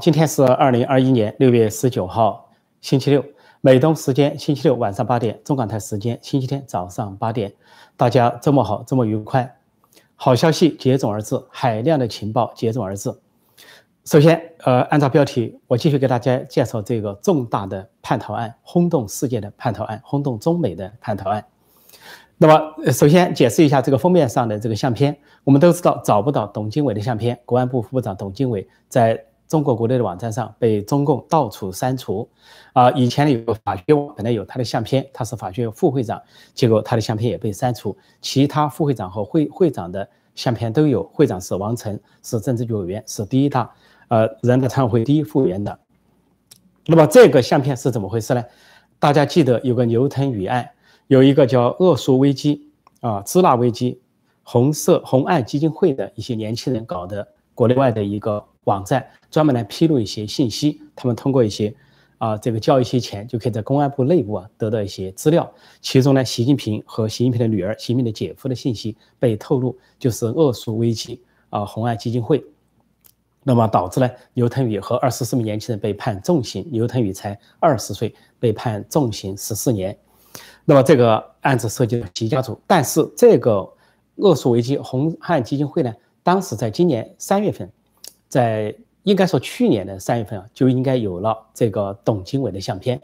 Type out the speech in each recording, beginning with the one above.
今天是二零二一年六月十九号，星期六，美东时间星期六晚上八点，中港台时间星期天早上八点，大家周末好，周末愉快。好消息接踵而至，海量的情报接踵而至。首先，呃，按照标题，我继续给大家介绍这个重大的叛逃案，轰动世界的叛逃案，轰动中美的叛逃案。那么，首先解释一下这个封面上的这个相片。我们都知道找不到董经伟的相片，国安部副部长董经伟在中国国内的网站上被中共到处删除。啊，以前有个法学网本来有他的相片，他是法学副会长，结果他的相片也被删除。其他副会长和会会长的相片都有，会长是王晨，是政治局委员，是第一大。呃，人大常委会第一副委员的，那么这个相片是怎么回事呢？大家记得有个牛腾雨案，有一个叫恶俗危机啊，支那危机，红色红岸基金会的一些年轻人搞的国内外的一个网站，专门来披露一些信息。他们通过一些啊，这个交一些钱，就可以在公安部内部啊得到一些资料。其中呢，习近平和习近平的女儿、习近平的姐夫的信息被透露，就是恶俗危机啊，红岸基金会。那么导致呢，刘腾宇和二十四名年轻人被判重刑，刘腾宇才二十岁，被判重刑十四年。那么这个案子涉及了习家族，但是这个恶俗危机红岸基金会呢，当时在今年三月份，在应该说去年的三月份啊，就应该有了这个董经伟的相片，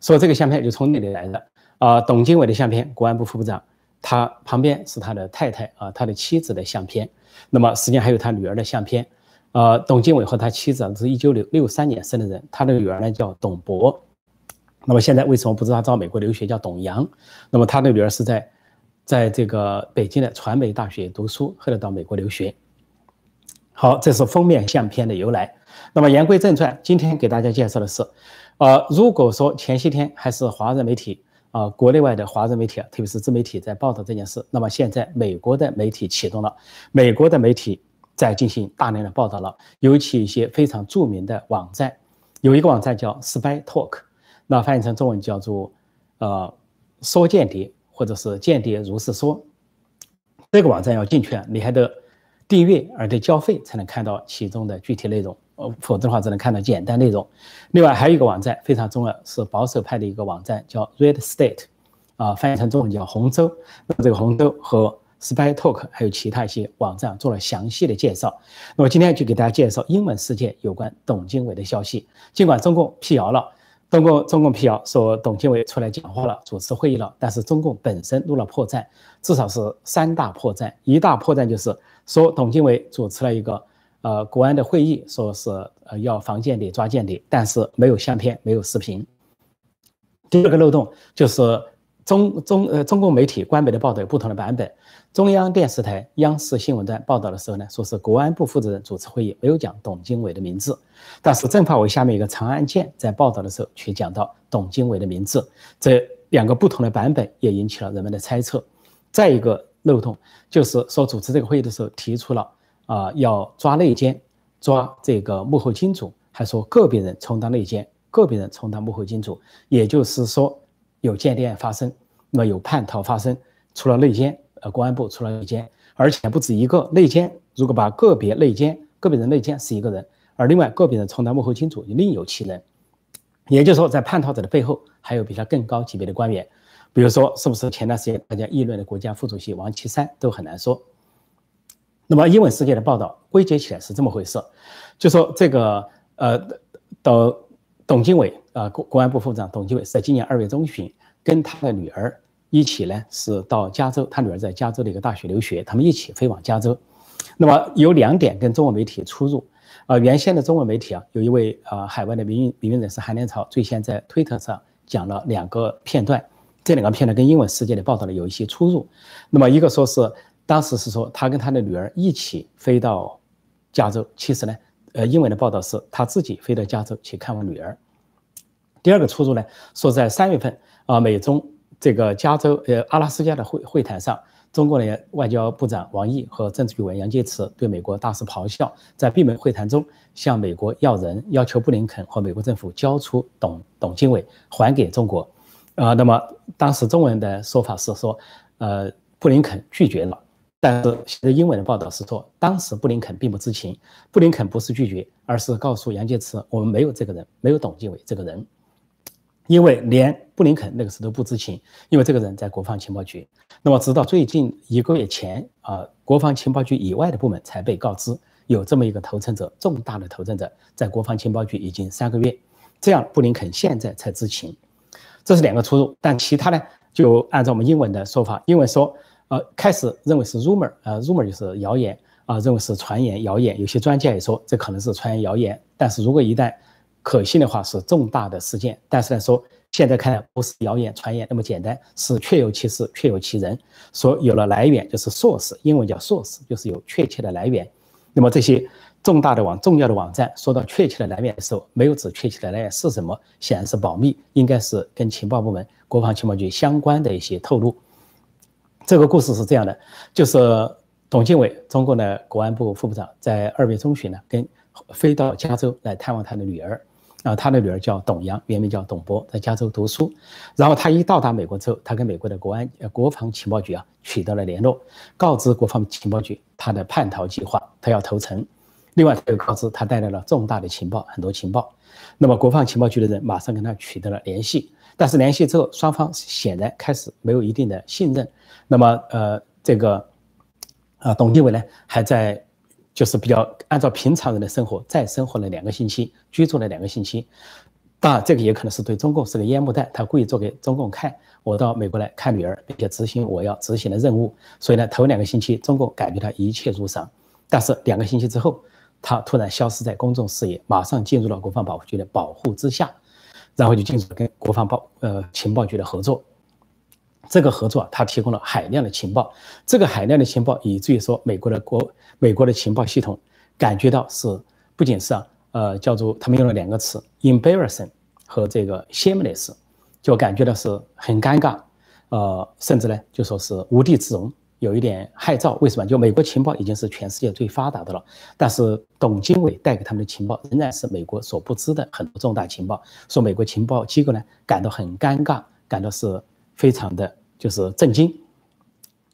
说这个相片就从那里来的啊。董经伟的相片，国安部副部长，他旁边是他的太太啊，他的妻子的相片，那么实际上还有他女儿的相片。呃，董经伟和他妻子是一九六六三年生的人，他的女儿呢叫董博。那么现在为什么不知道到美国留学叫董阳？那么他的女儿是在在这个北京的传媒大学读书，后来到美国留学。好，这是封面相片的由来。那么言归正传，今天给大家介绍的是，呃，如果说前些天还是华人媒体啊，国内外的华人媒体啊，特别是自媒体在报道这件事，那么现在美国的媒体启动了，美国的媒体。在进行大量的报道了，尤其一些非常著名的网站，有一个网站叫 Spy Talk，那翻译成中文叫做呃说间谍或者是间谍如是说。这个网站要进去啊，你还得订阅，而得交费才能看到其中的具体内容，呃，否则的话只能看到简单内容。另外还有一个网站非常重要，是保守派的一个网站，叫 Red State，啊，翻译成中文叫红州。那这个红州和 Spy Talk 还有其他一些网站做了详细的介绍。那么今天就给大家介绍英文世界有关董经伟的消息。尽管中共辟谣了，中共中共辟谣说董经伟出来讲话了，主持会议了，但是中共本身露了破绽，至少是三大破绽。一大破绽就是说董经伟主持了一个呃国安的会议，说是呃要防间谍抓间谍，但是没有相片，没有视频。第二个漏洞就是中中呃中共媒体官媒的报道有不同的版本。中央电视台央视新闻段报道的时候呢，说是国安部负责人主持会议，没有讲董经伟的名字。但是政法委下面一个长安健在报道的时候却讲到董经伟的名字。这两个不同的版本也引起了人们的猜测。再一个漏洞就是说，主持这个会议的时候提出了啊要抓内奸，抓这个幕后金主，还说个别人充当内奸，个别人充当幕后金主，也就是说有间谍案发生，那么有叛逃发生，除了内奸。呃，公安部除了内奸，而且不止一个内奸。如果把个别内奸、个别人内奸是一个人，而另外个别人充当幕后金主，另有其人。也就是说，在叛逃者的背后还有比他更高级别的官员。比如说，是不是前段时间大家议论的国家副主席王岐山都很难说。那么，英文世界的报道归结起来是这么回事：就说这个呃，董董经纬啊，国公安部副部长董经纬是在今年二月中旬跟他的女儿。一起呢是到加州，他女儿在加州的一个大学留学，他们一起飞往加州。那么有两点跟中文媒体出入，啊，原先的中文媒体啊，有一位啊海外的名誉名誉人士韩连朝最先在推特上讲了两个片段，这两个片段跟英文世界的报道呢有一些出入。那么一个说是当时是说他跟他的女儿一起飞到加州，其实呢，呃，英文的报道是他自己飞到加州去看望女儿。第二个出入呢，说在三月份啊，美中。这个加州呃阿拉斯加的会会谈上，中国的外交部长王毅和政治局委员杨洁篪对美国大肆咆哮，在闭门会谈中向美国要人，要求布林肯和美国政府交出董董经纬还给中国，啊，那么当时中文的说法是说，呃，布林肯拒绝了，但是现在英文的报道是说，当时布林肯并不知情，布林肯不是拒绝，而是告诉杨洁篪，我们没有这个人，没有董建伟这个人，因为连布林肯那个时候都不知情，因为这个人在国防情报局。那么直到最近一个月前啊，国防情报局以外的部门才被告知有这么一个投诚者，重大的投诚者在国防情报局已经三个月，这样布林肯现在才知情。这是两个出入，但其他呢，就按照我们英文的说法，英文说，呃，开始认为是 rumor，呃，rumor 就是谣言啊，认为是传言、谣言。有些专家也说这可能是传言、谣言，但是如果一旦可信的话，是重大的事件。但是来说，现在看来不是谣言、传言那么简单，是确有其事、确有其人，说有了来源，就是 source，英文叫 source，就是有确切的来源。那么这些。重大的网、重要的网站，说到确切的来源的时候，没有指确切的来源是什么，显然是保密，应该是跟情报部门、国防情报局相关的一些透露。这个故事是这样的，就是董建伟，中国的国安部副部长，在二月中旬呢，跟飞到加州来探望他的女儿，啊，他的女儿叫董阳，原名叫董博，在加州读书。然后他一到达美国之后，他跟美国的国安、呃国防情报局啊取得了联络，告知国防情报局他的叛逃计划，他要投诚。另外，他又告知他带来了重大的情报，很多情报。那么，国防情报局的人马上跟他取得了联系，但是联系之后，双方显然开始没有一定的信任。那么，呃，这个，啊，董建伟呢，还在就是比较按照平常人的生活，再生活了两个星期，居住了两个星期。当然，这个也可能是对中共是个烟幕弹，他故意做给中共看，我到美国来看女儿，并且执行我要执行的任务。所以呢，头两个星期，中共感觉他一切如常，但是两个星期之后。他突然消失在公众视野，马上进入了国防保护局的保护之下，然后就进入跟国防报呃情报局的合作。这个合作，他提供了海量的情报。这个海量的情报，以至于说美国的国美国的情报系统感觉到是不仅是啊呃叫做他们用了两个词 embarrassing 和这个 shameless，就感觉到是很尴尬，呃甚至呢就说是无地自容。有一点害臊，为什么？就美国情报已经是全世界最发达的了，但是董经纬带给他们的情报仍然是美国所不知的很多重大情报，说美国情报机构呢感到很尴尬，感到是非常的就是震惊。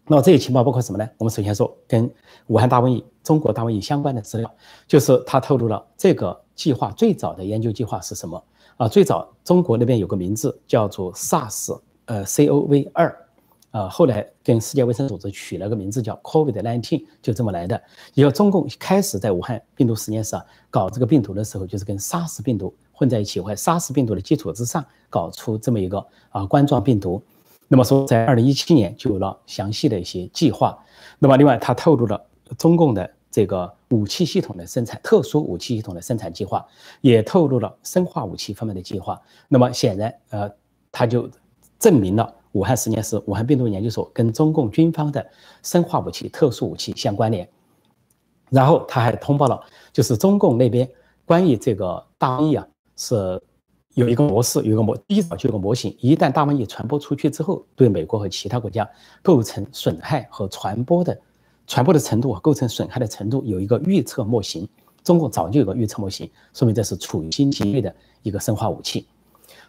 那么这些情报包括什么呢？我们首先说跟武汉大瘟疫、中国大瘟疫相关的资料，就是他透露了这个计划最早的研究计划是什么啊？最早中国那边有个名字叫做 SARS，呃，CoV 二。呃，后来跟世界卫生组织取了个名字叫 COVID-19，就这么来的。以后中共开始在武汉病毒实验室啊搞这个病毒的时候，就是跟 SARS 病毒混在一起，或 SARS 病毒的基础之上搞出这么一个啊冠状病毒。那么说，在二零一七年就有了详细的一些计划。那么另外，他透露了中共的这个武器系统的生产，特殊武器系统的生产计划，也透露了生化武器方面的计划。那么显然，呃，他就证明了。武汉实验室、武汉病毒研究所跟中共军方的生化武器、特殊武器相关联。然后他还通报了，就是中共那边关于这个大瘟疫啊，是有一个模式，有一个模，一早就有个模型。一旦大瘟疫传播出去之后，对美国和其他国家构成损害和传播的传播的程度、构成损害的程度，有一个预测模型。中共早就有个预测模型，说明这是处于新级别的一个生化武器。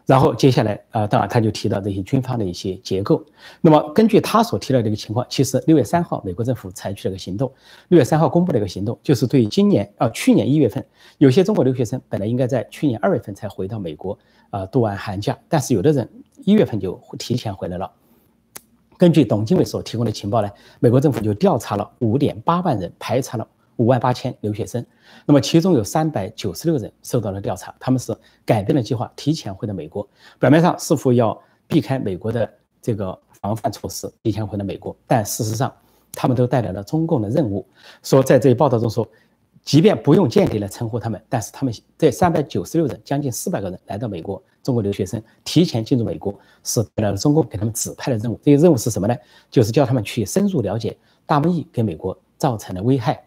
然后接下来，呃，当然他就提到这些军方的一些结构。那么根据他所提到这个情况，其实六月三号，美国政府采取了一个行动。六月三号公布了一个行动，就是对今年，呃，去年一月份，有些中国留学生本来应该在去年二月份才回到美国，呃，度完寒假，但是有的人一月份就提前回来了。根据董经纬所提供的情报呢，美国政府就调查了五点八万人，排查了。五万八千留学生，那么其中有三百九十六人受到了调查，他们是改变了计划，提前回到美国。表面上似乎要避开美国的这个防范措施，提前回到美国，但事实上，他们都带来了中共的任务。说在这一报道中说，即便不用间谍来称呼他们，但是他们这三百九十六人，将近四百个人来到美国，中国留学生提前进入美国，是得到了中共给他们指派的任务。这个任务是什么呢？就是叫他们去深入了解大瘟疫给美国造成的危害。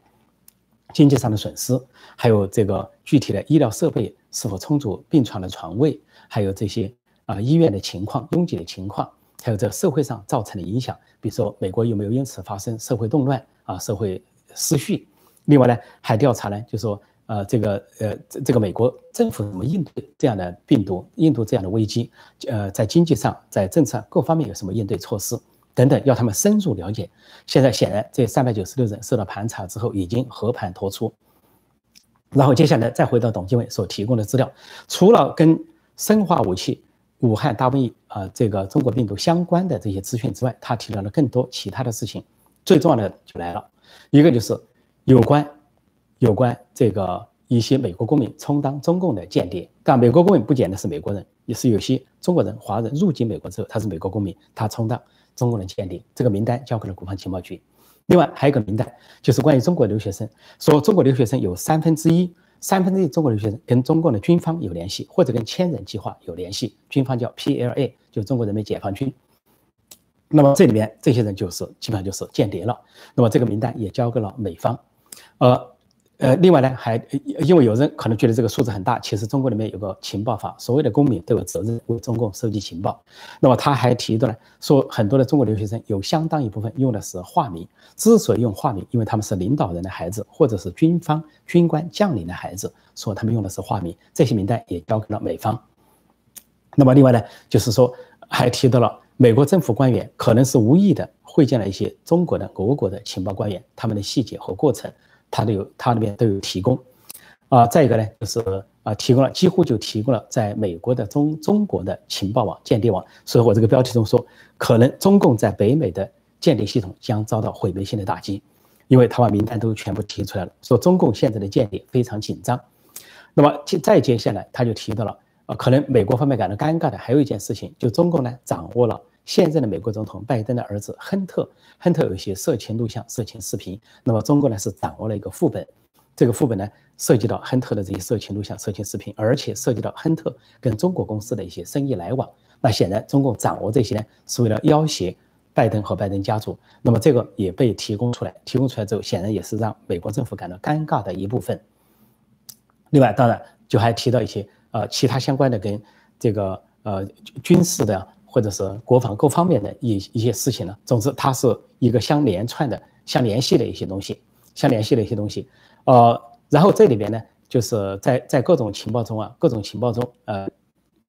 经济上的损失，还有这个具体的医疗设备是否充足，病床的床位，还有这些啊医院的情况、拥挤的情况，还有这社会上造成的影响，比如说美国有没有因此发生社会动乱啊、社会失序？另外呢，还调查呢，就说呃这个呃这这个美国政府怎么应对这样的病毒、应对这样的危机？呃，在经济上、在政策各方面有什么应对措施？等等，要他们深入了解。现在显然这三百九十六人受到盘查之后，已经和盘托出。然后接下来再回到董经纬所提供的资料，除了跟生化武器、武汉大瘟疫啊这个中国病毒相关的这些资讯之外，他提到了更多其他的事情。最重要的就来了，一个就是有关有关这个一些美国公民充当中共的间谍。但美国公民不简单是美国人，也是有些中国人、华人入境美国之后，他是美国公民，他充当中共的间谍。这个名单交给了国防情报局。另外还有一个名单，就是关于中国留学生，说中国留学生有三分之一，三分之一中国留学生跟中共的军方有联系，或者跟千人计划有联系。军方叫 PLA，就中国人民解放军。那么这里面这些人就是基本上就是间谍了。那么这个名单也交给了美方，呃。呃，另外呢，还因为有人可能觉得这个数字很大，其实中国里面有个情报法，所谓的公民都有责任为中共收集情报。那么他还提到了说，很多的中国留学生有相当一部分用的是化名，之所以用化名，因为他们是领导人的孩子，或者是军方军官将领的孩子，说他们用的是化名。这些名单也交给了美方。那么另外呢，就是说还提到了美国政府官员可能是无意的会见了一些中国的俄国的情报官员，他们的细节和过程。他都有，他那边都有提供，啊，再一个呢，就是啊，提供了几乎就提供了在美国的中中国的情报网、间谍网。所以我这个标题中说，可能中共在北美的间谍系统将遭到毁灭性的打击，因为他把名单都全部提出来了，说中共现在的间谍非常紧张。那么接再接下来，他就提到了，啊，可能美国方面感到尴尬的还有一件事情，就中共呢掌握了。现在的美国总统拜登的儿子亨特，亨特有一些色情录像、色情视频。那么中国呢是掌握了一个副本，这个副本呢涉及到亨特的这些色情录像、色情视频，而且涉及到亨特跟中国公司的一些生意来往。那显然中共掌握这些呢是为了要挟拜登和拜登家族。那么这个也被提供出来，提供出来之后，显然也是让美国政府感到尴尬的一部分。另外，当然就还提到一些呃其他相关的跟这个呃军事的。或者是国防各方面的一一些事情呢，总之它是一个相连串的、相联系的一些东西，相联系的一些东西。呃，然后这里边呢，就是在在各种情报中啊，各种情报中，呃，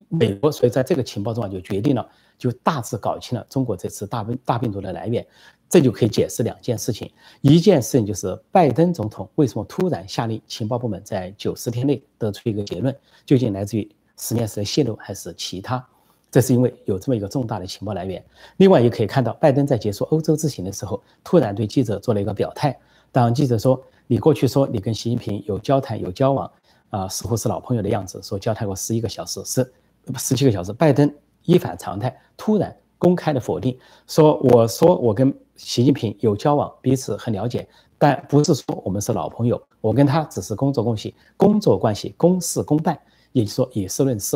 美国所以在这个情报中啊，就决定了，就大致搞清了中国这次大病大病毒的来源，这就可以解释两件事情。一件事情就是拜登总统为什么突然下令情报部门在九十天内得出一个结论，究竟来自于实验室的泄露还是其他？这是因为有这么一个重大的情报来源。另外也可以看到，拜登在结束欧洲之行的时候，突然对记者做了一个表态。当记者说：“你过去说你跟习近平有交谈、有交往，啊，似乎是老朋友的样子，说交谈过十一个小时，是十七个小时。”拜登一反常态，突然公开的否定，说：“我说我跟习近平有交往，彼此很了解，但不是说我们是老朋友。我跟他只是工作关系，工作关系，公事公办，也就是说以事论事。”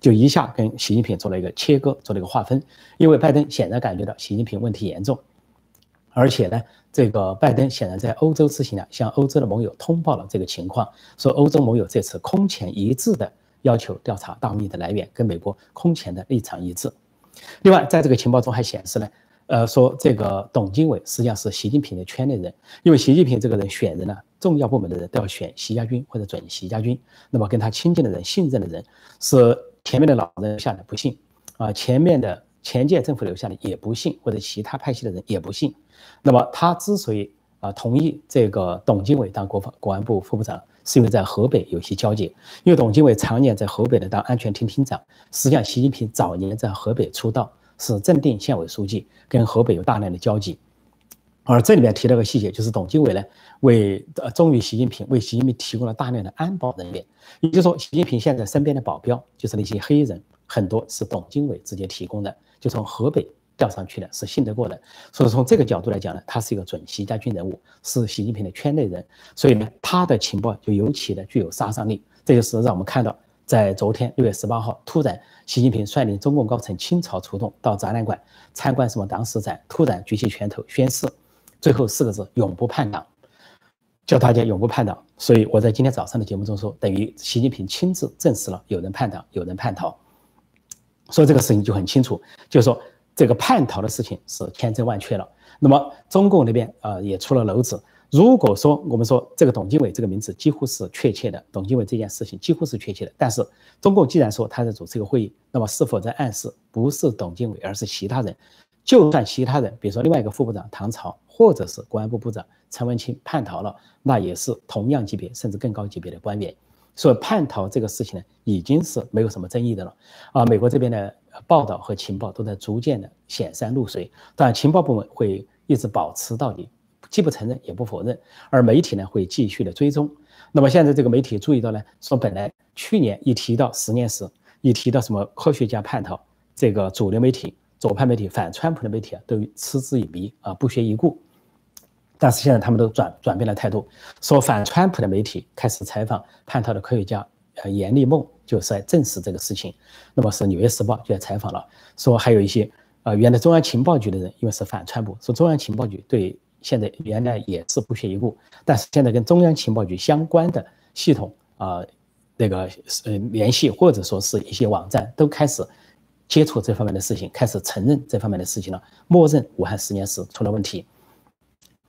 就一下跟习近平做了一个切割，做了一个划分，因为拜登显然感觉到习近平问题严重，而且呢，这个拜登显然在欧洲之行呢，向欧洲的盟友通报了这个情况，说欧洲盟友这次空前一致的要求调查大瘟疫的来源，跟美国空前的立场一致。另外，在这个情报中还显示呢，呃，说这个董经纬实际上是习近平的圈内人，因为习近平这个人选人呢，重要部门的人都要选习家军或者准习家军，那么跟他亲近的人、信任的人是。前面的老人下来不信，啊，前面的前届政府留下的也不信，或者其他派系的人也不信。那么他之所以啊同意这个董经纬当国防国安部副部长，是因为在河北有些交集。因为董经纬常年在河北的当安全厅厅长，实际上习近平早年在河北出道，是正定县委书记，跟河北有大量的交集。而这里面提了个细节，就是董经纬呢为呃忠于习近平，为习近平提供了大量的安保人员。也就是说，习近平现在身边的保镖就是那些黑人，很多是董经纬直接提供的，就从河北调上去的，是信得过的。所以从这个角度来讲呢，他是一个准习家军人物，是习近平的圈内人，所以呢，他的情报就尤其的具有杀伤力。这就是让我们看到，在昨天六月十八号，突然习近平率领中共高层倾巢出动到展览馆参观什么党史展，突然举起拳头宣誓。最后四个字：永不叛党，叫大家永不叛党。所以我在今天早上的节目中说，等于习近平亲自证实了有人叛党，有人叛逃。所以这个事情就很清楚，就是说这个叛逃的事情是千真万确了。那么中共那边啊也出了篓子。如果说我们说这个董经纬这个名字几乎是确切的，董经纬这件事情几乎是确切的，但是中共既然说他在主持一个会议，那么是否在暗示不是董经纬，而是其他人？就算其他人，比如说另外一个副部长唐朝，或者是公安部部长陈文清叛逃了，那也是同样级别甚至更高级别的官员。所以叛逃这个事情呢，已经是没有什么争议的了。啊，美国这边的报道和情报都在逐渐的显山露水，当然情报部门会一直保持到底，既不承认也不否认，而媒体呢会继续的追踪。那么现在这个媒体注意到呢，说本来去年一提到十年时，一提到什么科学家叛逃，这个主流媒体。左派媒体、反川普的媒体啊，都嗤之以鼻啊，不屑一顾。但是现在他们都转转变了态度，说反川普的媒体开始采访叛逃的科学家，呃，严立梦就是在证实这个事情。那么是《纽约时报》就在采访了，说还有一些呃，原来中央情报局的人，因为是反川普，说中央情报局对现在原来也是不屑一顾，但是现在跟中央情报局相关的系统啊，那个呃联系或者说是一些网站都开始。接触这方面的事情，开始承认这方面的事情了，默认武汉实验室出了问题。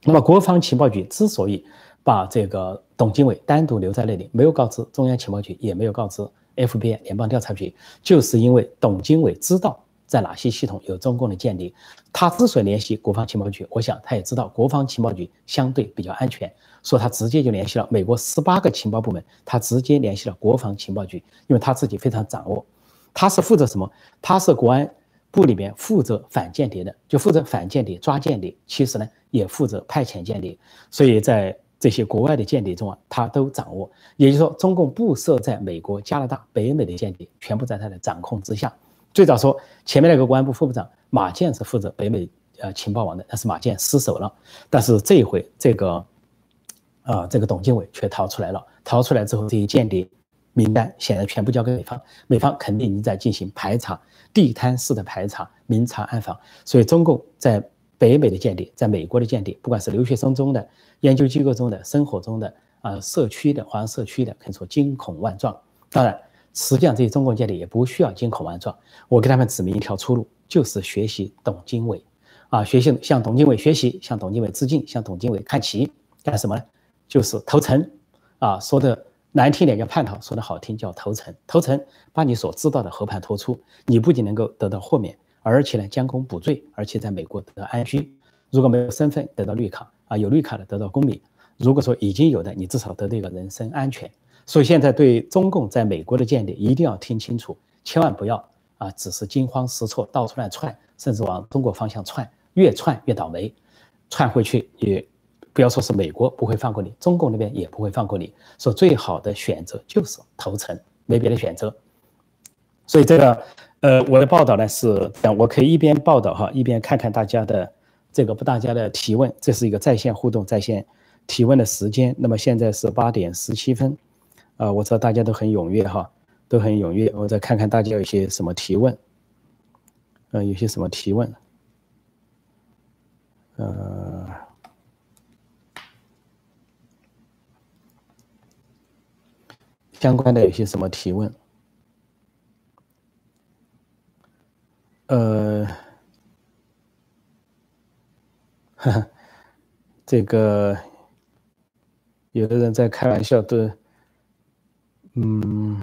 那么，国防情报局之所以把这个董经纬单独留在那里，没有告知中央情报局，也没有告知 FBI 联邦调查局，就是因为董经纬知道在哪些系统有中共的间谍。他之所以联系国防情报局，我想他也知道国防情报局相对比较安全，所以他直接就联系了美国十八个情报部门，他直接联系了国防情报局，因为他自己非常掌握。他是负责什么？他是国安部里面负责反间谍的，就负责反间谍、抓间谍。其实呢，也负责派遣间谍。所以在这些国外的间谍中啊，他都掌握。也就是说，中共布设在美国、加拿大、北美的间谍，全部在他的掌控之下。最早说前面那个国安部副部长马建是负责北美呃情报网的，但是马建失手了。但是这一回，这个啊，这个董经纬却逃出来了。逃出来之后，这些间谍。名单显然全部交给美方，美方肯定已经在进行排查，地摊式的排查，明察暗访。所以中共在北美的间谍，在美国的间谍，不管是留学生中的、研究机构中的、生活中的啊、社区的、华人社区的，可以说惊恐万状。当然，实际上这些中共间谍也不需要惊恐万状，我给他们指明一条出路，就是学习董经纬，啊，学习向董经纬学习，向董经纬致敬，向董经纬看齐，干什么呢？就是投诚，啊，说的。难听点叫叛逃，说的好听叫投诚。投诚把你所知道的和盘托出，你不仅能够得到豁免，而且呢将功补罪，而且在美国得到安居。如果没有身份，得到绿卡啊；有绿卡的得到公民。如果说已经有的，你至少得到一个人身安全。所以现在对中共在美国的间谍一定要听清楚，千万不要啊，只是惊慌失措，到处乱窜，甚至往中国方向窜，越窜越倒霉，窜回去也。不要说是美国不会放过你，中共那边也不会放过你。说最好的选择就是投诚，没别的选择。所以这个，呃，我的报道呢是，我可以一边报道哈，一边看看大家的这个不大家的提问。这是一个在线互动、在线提问的时间。那么现在是八点十七分，啊，我知道大家都很踊跃哈，都很踊跃。我再看看大家有些什么提问，呃，有些什么提问，呃。相关的有些什么提问？呃，这个有的人在开玩笑，都嗯，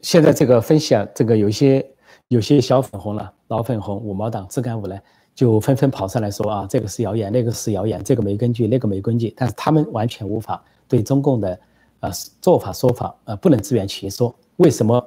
现在这个分享，这个有些有些小粉红了，老粉红五毛党、自干五来。就纷纷跑上来说啊，这个是谣言，那个是谣言，这个没根据，那个没根据。但是他们完全无法对中共的呃做法说法呃不能自圆其说。为什么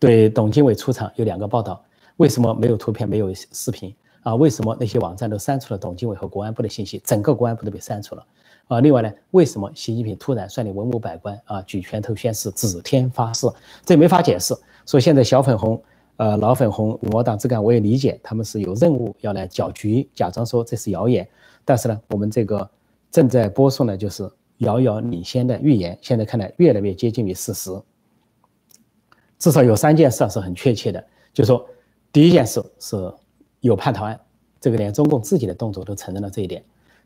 对董经纬出场有两个报道？为什么没有图片没有视频啊？为什么那些网站都删除了董经纬和国安部的信息？整个国安部都被删除了啊！另外呢，为什么习近平突然率领文武百官啊举拳头宣誓指天发誓？这没法解释。所以现在小粉红。呃，老粉红、五毛党之干，我也理解，他们是有任务要来搅局，假装说这是谣言。但是呢，我们这个正在播送的，就是遥遥领先的预言，现在看来越来越接近于事实。至少有三件事是很确切的，就是说，第一件事是有叛逃案，这个连中共自己的动作都承认了这一点。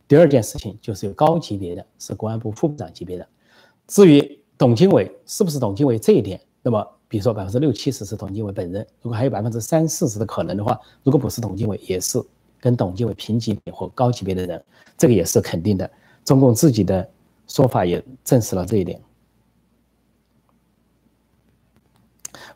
第二件事情就是有高级别的，是公安部副部长级别的。至于董经纬是不是董经纬这一点，那么。比如说百分之六七十是董经纬本人，如果还有百分之三四十的可能的话，如果不是董经纬，也是跟董经纬平级别或高级别的人，这个也是肯定的。中共自己的说法也证实了这一点。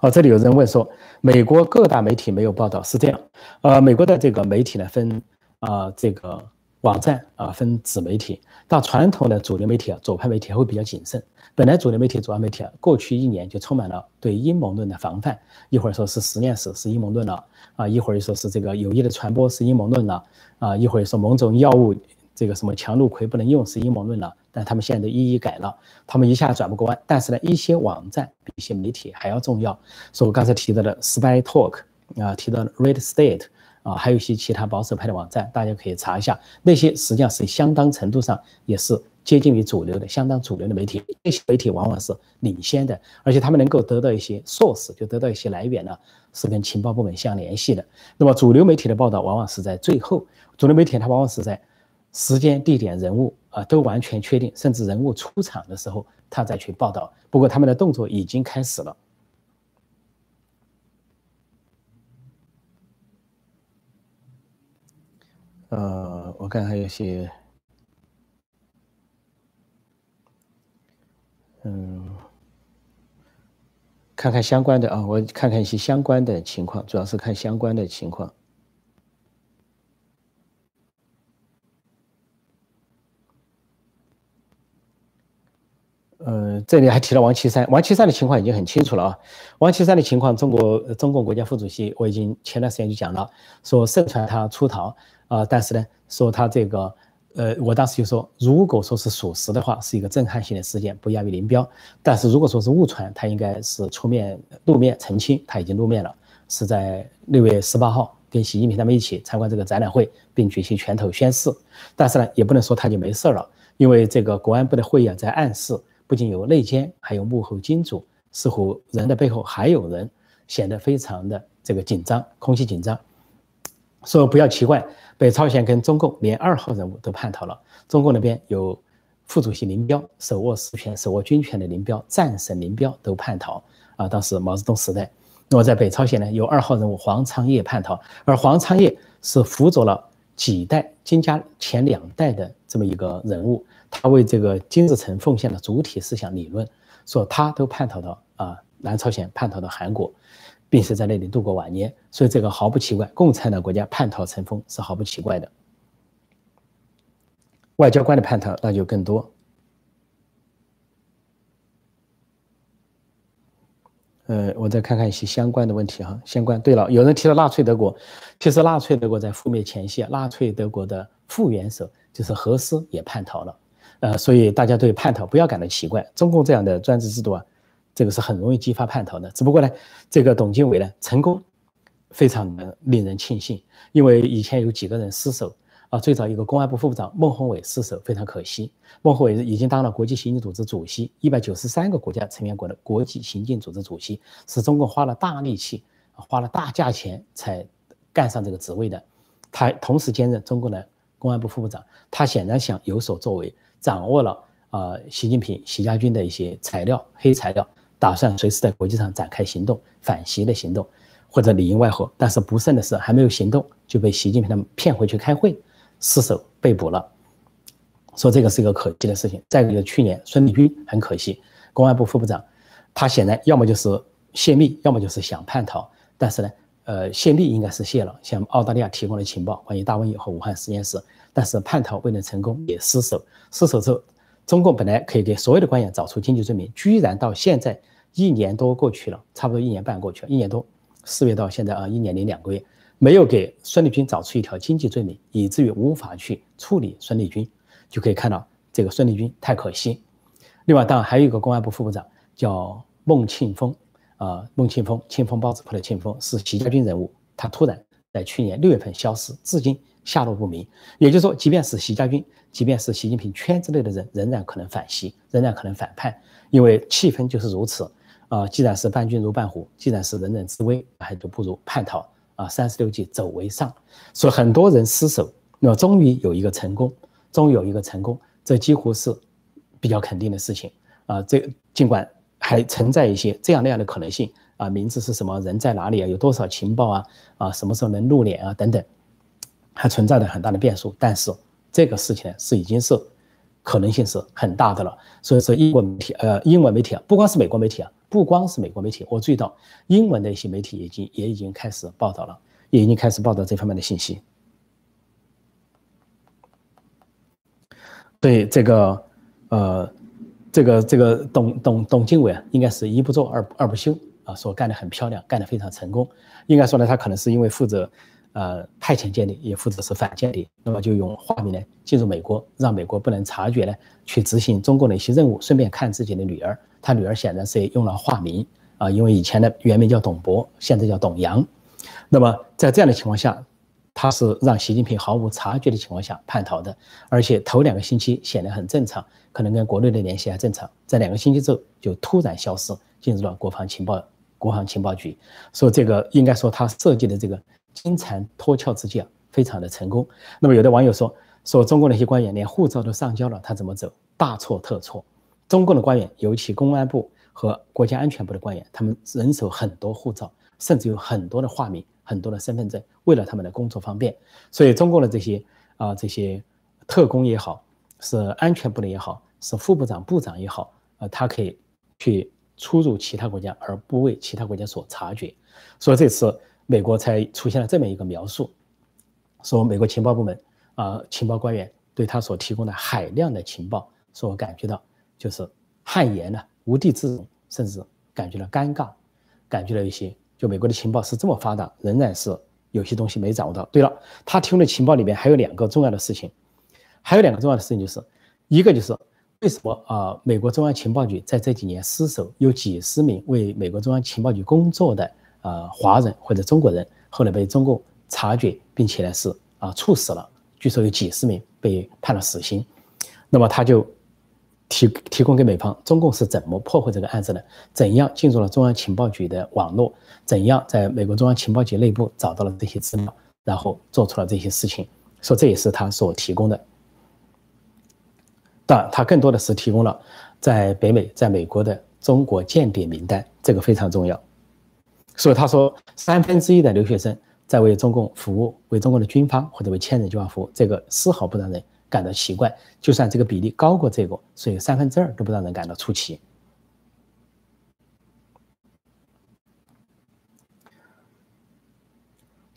哦，这里有人问说，美国各大媒体没有报道，是这样。呃，美国的这个媒体呢，分啊这个网站啊，分子媒体。到传统的主流媒体啊，左派媒体会比较谨慎。本来主流媒体、主要媒体啊，过去一年就充满了对阴谋论的防范，一会儿说是实验室是阴谋论了啊，一会儿又说是这个有益的传播是阴谋论了啊，一会儿说某种药物这个什么强氯喹不能用是阴谋论了。但他们现在都一一改了，他们一下转不过弯。但是呢，一些网站比一些媒体还要重要。说我刚才提到的 Spy Talk 啊，提到的 Red State 啊，还有一些其他保守派的网站，大家可以查一下。那些实际上是相当程度上也是接近于主流的、相当主流的媒体。那些媒体往往是领先的，而且他们能够得到一些 source，就得到一些来源呢，是跟情报部门相联系的。那么主流媒体的报道往往是在最后，主流媒体它往往是在。时间、地点、人物啊，都完全确定，甚至人物出场的时候，他再去报道。不过他们的动作已经开始了。呃，我看还有些，嗯，看看相关的啊，我看看一些相关的情况，主要是看相关的情况。呃，这里还提到王岐山，王岐山的情况已经很清楚了啊。王岐山的情况，中国中共国家副主席我已经前段时间就讲了，说盛传他出逃啊，但是呢，说他这个，呃，我当时就说，如果说是属实的话，是一个震撼性的事件，不亚于林彪。但是如果说是误传，他应该是出面露面澄清，他已经露面了，是在六月十八号跟习近平他们一起参观这个展览会，并举行拳头宣誓。但是呢，也不能说他就没事了，因为这个国安部的会议啊，在暗示。不仅有内奸，还有幕后金主，似乎人的背后还有人，显得非常的这个紧张，空气紧张。说不要奇怪，北朝鲜跟中共连二号人物都叛逃了。中共那边有副主席林彪，手握实权、手握军权的林彪，战神林彪都叛逃啊。当时毛泽东时代，那么在北朝鲜呢，有二号人物黄昌业叛逃，而黄昌业是辅佐了几代金家前两代的这么一个人物。他为这个金日成奉献了主体思想理论，说他都叛逃到啊南朝鲜，叛逃到韩国，并且在那里度过晚年，所以这个毫不奇怪，共产党国家叛逃成风是毫不奇怪的。外交官的叛逃那就更多。呃，我再看看一些相关的问题哈，相关。对了，有人提到纳粹德国，其实纳粹德国在覆灭前夕，纳粹德国的副元首就是何斯也叛逃了。呃，所以大家对叛逃不要感到奇怪。中共这样的专制制度啊，这个是很容易激发叛逃的。只不过呢，这个董建伟呢成功，非常的令人庆幸。因为以前有几个人失手啊，最早一个公安部副部长孟宏伟失手，非常可惜。孟宏伟已经当了国际刑警组织主席，一百九十三个国家成员国的国际刑警组织主席，是中共花了大力气、花了大价钱才干上这个职位的。他同时兼任中共的公安部副部长，他显然想有所作为。掌握了啊，习近平、习家军的一些材料、黑材料，打算随时在国际上展开行动，反袭的行动，或者里应外合。但是不慎的是，还没有行动就被习近平他们骗回去开会，失手被捕了。说这个是一个可惜的事情。再一个，去年孙立军很可惜，公安部副部长，他显然要么就是泄密，要么就是想叛逃。但是呢，呃，泄密应该是泄了，向澳大利亚提供了情报，关于大瘟疫和武汉实验室。但是叛逃未能成功，也失手。失手之后，中共本来可以给所有的官员找出经济罪名，居然到现在一年多过去了，差不多一年半过去了，一年多，四月到现在啊，一年零两个月，没有给孙立军找出一条经济罪名，以至于无法去处理孙立军，就可以看到这个孙立军太可惜。另外，当然还有一个公安部副部长叫孟庆峰，啊，孟庆峰，庆丰包子铺的庆丰是习家军人物，他突然在去年六月份消失，至今。下落不明，也就是说，即便是习家军，即便是习近平圈子内的人，仍然可能反习，仍然可能反叛，因为气氛就是如此。啊，既然是伴君如伴虎，既然是人人自危，还就不如叛逃。啊，三十六计，走为上。所以很多人失手，那终于有一个成功，终于有一个成功，这几乎是比较肯定的事情。啊，这尽管还存在一些这样那样的可能性。啊，名字是什么？人在哪里啊？有多少情报啊？啊，什么时候能露脸啊？等等。还存在着很大的变数，但是这个事情是已经是可能性是很大的了。所以说，英国媒体呃，英文媒体啊，不光是美国媒体啊，不光是美国媒体，我注意到英文的一些媒体已经也已经开始报道了，也已经开始报道这方面的信息。对这个，呃，这个这个董董董经纬啊，应该是一不做二二不休啊，说干得很漂亮，干得非常成功。应该说呢，他可能是因为负责，呃，派遣间谍，也负责是反间谍，那么就用化名呢进入美国，让美国不能察觉呢，去执行中共的一些任务，顺便看自己的女儿。他女儿显然是用了化名啊，因为以前的原名叫董博，现在叫董阳。那么在这样的情况下。他是让习近平毫无察觉的情况下叛逃的，而且头两个星期显得很正常，可能跟国内的联系还正常，在两个星期之后就突然消失，进入了国防情报国防情报局。说这个应该说他设计的这个金蝉脱壳之计啊，非常的成功。那么有的网友说说中国那些官员连护照都上交了，他怎么走？大错特错！中共的官员，尤其公安部和国家安全部的官员，他们人手很多护照，甚至有很多的化名。很多的身份证，为了他们的工作方便，所以中共的这些啊这些特工也好，是安全部的也好，是副部长、部长也好，啊，他可以去出入其他国家而不为其他国家所察觉。所以这次美国才出现了这么一个描述，说美国情报部门啊情报官员对他所提供的海量的情报，所感觉到就是汗颜呢，无地自容，甚至感觉到尴尬，感觉到一些。就美国的情报是这么发达，仍然是有些东西没掌握到。对了，他提供的情报里面还有两个重要的事情，还有两个重要的事情就是，一个就是为什么啊，美国中央情报局在这几年失守，有几十名为美国中央情报局工作的啊华人或者中国人，后来被中共察觉，并且呢是啊处死了，据说有几十名被判了死刑，那么他就。提提供给美方，中共是怎么破获这个案子的？怎样进入了中央情报局的网络？怎样在美国中央情报局内部找到了这些资料，然后做出了这些事情？说这也是他所提供的。当然，他更多的是提供了在北美、在美国的中国间谍名单，这个非常重要。所以他说，三分之一的留学生在为中共服务，为中共的军方或者为千人计划服务，这个丝毫不让人。感到奇怪，就算这个比例高过这个，所以三分之二都不让人感到出奇。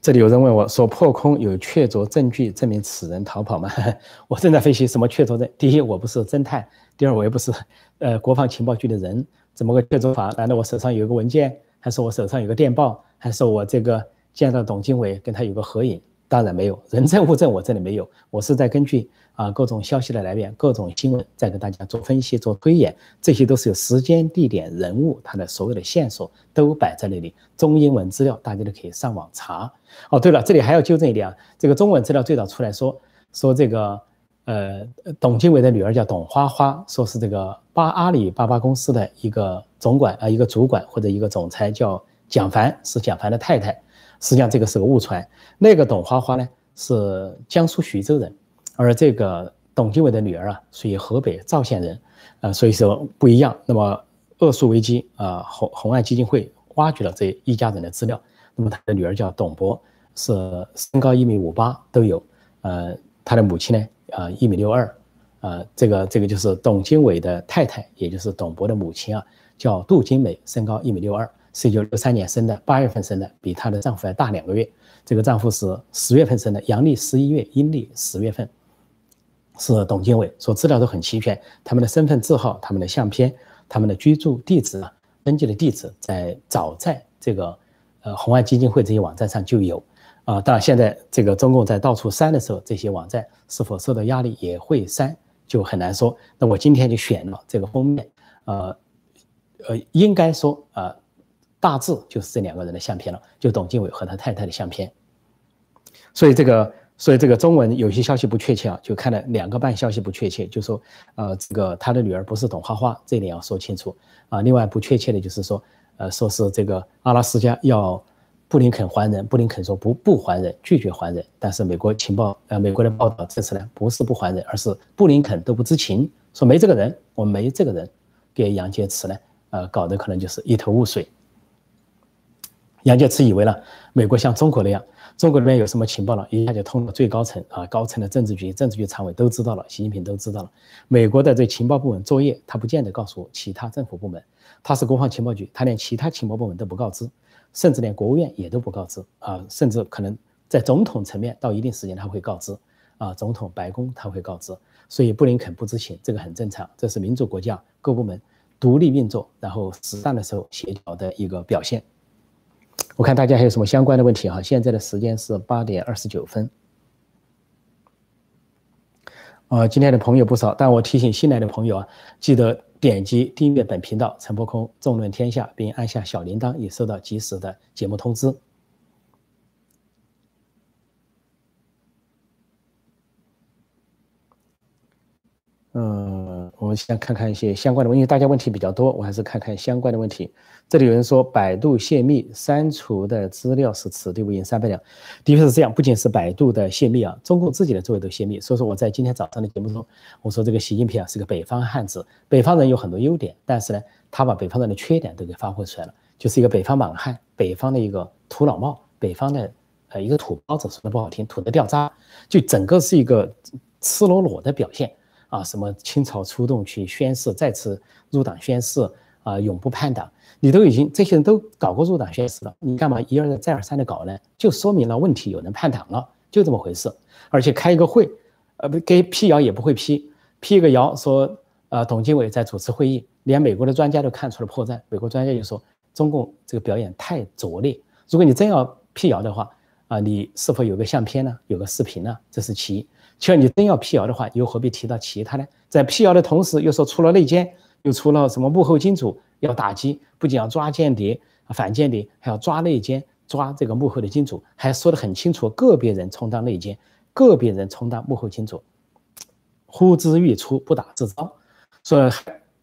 这里有人问我说：“破空有确凿证据证明此人逃跑吗？” 我正在分析什么确凿证。第一，我不是侦探；第二，我也不是呃国防情报局的人，怎么个确凿法？难道我手上有一个文件，还是我手上有个电报，还是我这个见到董经纬跟他有个合影？当然没有，人证物证我这里没有，我是在根据。啊，各种消息的来源，各种新闻，在给大家做分析、做推演，这些都是有时间、地点、人物，它的所有的线索都摆在那里。中英文资料大家都可以上网查。哦，对了，这里还要纠正一点啊，这个中文资料最早出来说说这个，呃，董经纬的女儿叫董花花，说是这个巴阿里巴巴公司的一个总管啊，一个主管或者一个总裁叫蒋凡，是蒋凡的太太。实际上这个是个误传，那个董花花呢是江苏徐州人。而这个董经纬的女儿啊，属于河北赵县人，啊，所以说不一样。那么恶数危机啊，红红岸基金会挖掘了这一家人的资料。那么他的女儿叫董博，是身高一米五八都有。呃，他的母亲呢，啊，一米六二。呃，这个这个就是董经纬的太太，也就是董博的母亲啊，叫杜金美，身高一米六二，是一九六三年生的，八月份生的，比她的丈夫还大两个月。这个丈夫是十月份生的，阳历十一月，阴历十月份。是董经纬，说资料都很齐全，他们的身份字号、他们的相片、他们的居住地址啊，登记的地址，在早在这个呃红岸基金会这些网站上就有啊。当然，现在这个中共在到处删的时候，这些网站是否受到压力也会删，就很难说。那我今天就选了这个封面，呃呃，应该说啊，大致就是这两个人的相片了，就董经纬和他太太的相片。所以这个。所以这个中文有些消息不确切啊，就看了两个半消息不确切，就说，呃，这个他的女儿不是董花花，这点要说清楚啊。另外不确切的就是说，呃，说是这个阿拉斯加要布林肯还人，布林肯说不不还人，拒绝还人。但是美国情报，呃，美国的报道这次呢，不是不还人，而是布林肯都不知情，说没这个人，我们没这个人，给杨洁篪呢，呃，搞得可能就是一头雾水。杨洁篪以为呢，美国像中国那样。中国那边有什么情报了，一下就通过最高层啊，高层的政治局、政治局常委都知道了，习近平都知道了。美国的这情报部门作业，他不见得告诉其他政府部门，他是国防情报局，他连其他情报部门都不告知，甚至连国务院也都不告知啊，甚至可能在总统层面到一定时间他会告知啊，总统白宫他会告知，所以布林肯不知情，这个很正常，这是民主国家各部门独立运作，然后适当的时候协调的一个表现。我看大家还有什么相关的问题哈？现在的时间是八点二十九分。呃，今天的朋友不少，但我提醒新来的朋友啊，记得点击订阅本频道“陈伯空纵论天下”，并按下小铃铛，以收到及时的节目通知。我们先看看一些相关的问题，大家问题比较多，我还是看看相关的问题。这里有人说百度泄密，删除的资料是此地无银三百两，的确是这样。不仅是百度的泄密啊，中共自己的作为都泄密。所以说我在今天早上的节目中，我说这个习近平啊是个北方汉子，北方人有很多优点，但是呢，他把北方人的缺点都给发挥出来了，就是一个北方莽汉，北方的一个土老帽，北方的呃一个土包子，说的不好听，土的掉渣，就整个是一个赤裸裸的表现。啊，什么清朝出动去宣誓，再次入党宣誓啊，永不叛党。你都已经这些人都搞过入党宣誓了，你干嘛一而再再而三的搞呢？就说明了问题有人叛党了，就这么回事。而且开一个会，呃，不给辟谣也不会批，辟一个谣说，呃，董经纬在主持会议，连美国的专家都看出了破绽。美国专家就说，中共这个表演太拙劣。如果你真要辟谣的话，啊，你是否有个相片呢？有个视频呢？这是其一。其二，你真要辟谣的话，又何必提到其他呢？在辟谣的同时，又说出了内奸，又出了什么幕后金主要打击，不仅要抓间谍、反间谍，还要抓内奸，抓这个幕后的金主，还说得很清楚，个别人充当内奸，个别人充当幕后金主，呼之欲出，不打自招，说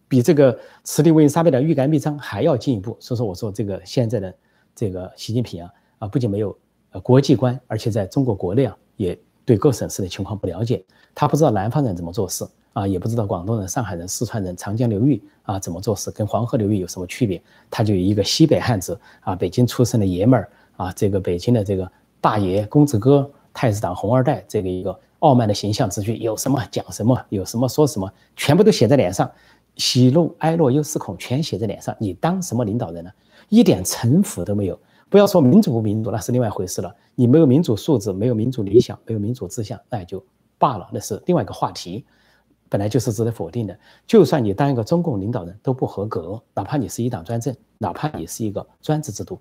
比这个此地无银三百两欲盖弥彰还要进一步。所以说，我说这个现在的这个习近平啊啊，不仅没有呃国际观，而且在中国国内啊也。对各省市的情况不了解，他不知道南方人怎么做事啊，也不知道广东人、上海人、四川人、长江流域啊怎么做事，跟黄河流域有什么区别？他就一个西北汉子啊，北京出生的爷们儿啊，这个北京的这个大爷、公子哥、太子党红二代，这个一个傲慢的形象之躯，有什么讲什么，有什么说什么，全部都写在脸上，喜怒哀乐忧思恐全写在脸上。你当什么领导人呢？一点城府都没有。不要说民主不民主，那是另外一回事了。你没有民主素质，没有民主理想，没有民主志向，那也就罢了，那是另外一个话题，本来就是值得否定的。就算你当一个中共领导人都不合格，哪怕你是一党专政，哪怕你是一个专制制度，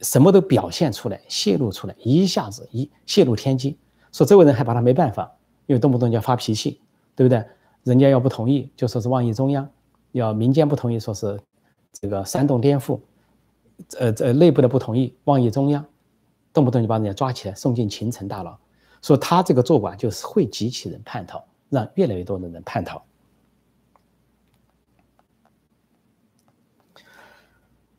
什么都表现出来、泄露出来，一下子一泄露天机，说这位人还把他没办法，因为动不动就要发脾气，对不对？人家要不同意，就说是妄议中央；要民间不同意，说是这个煽动颠覆。呃，这内部的不同意，妄议中央，动不动就把人家抓起来送进秦城大牢，说他这个做法就是会激起人叛逃，让越来越多的人叛逃。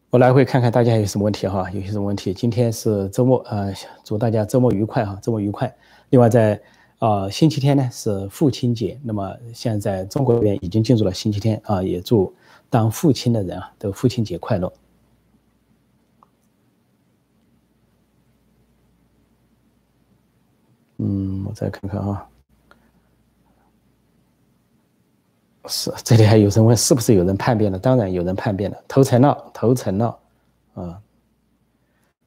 我来回看看大家有什么问题哈，有些什么问题？今天是周末，呃，祝大家周末愉快哈，周末愉快。另外，在呃星期天呢是父亲节，那么现在中国这边已经进入了星期天啊，也祝当父亲的人啊都父亲节快乐。嗯，再看看啊，是这里还有人问是不是有人叛变了？当然有人叛变了，投诚了，投诚了，啊，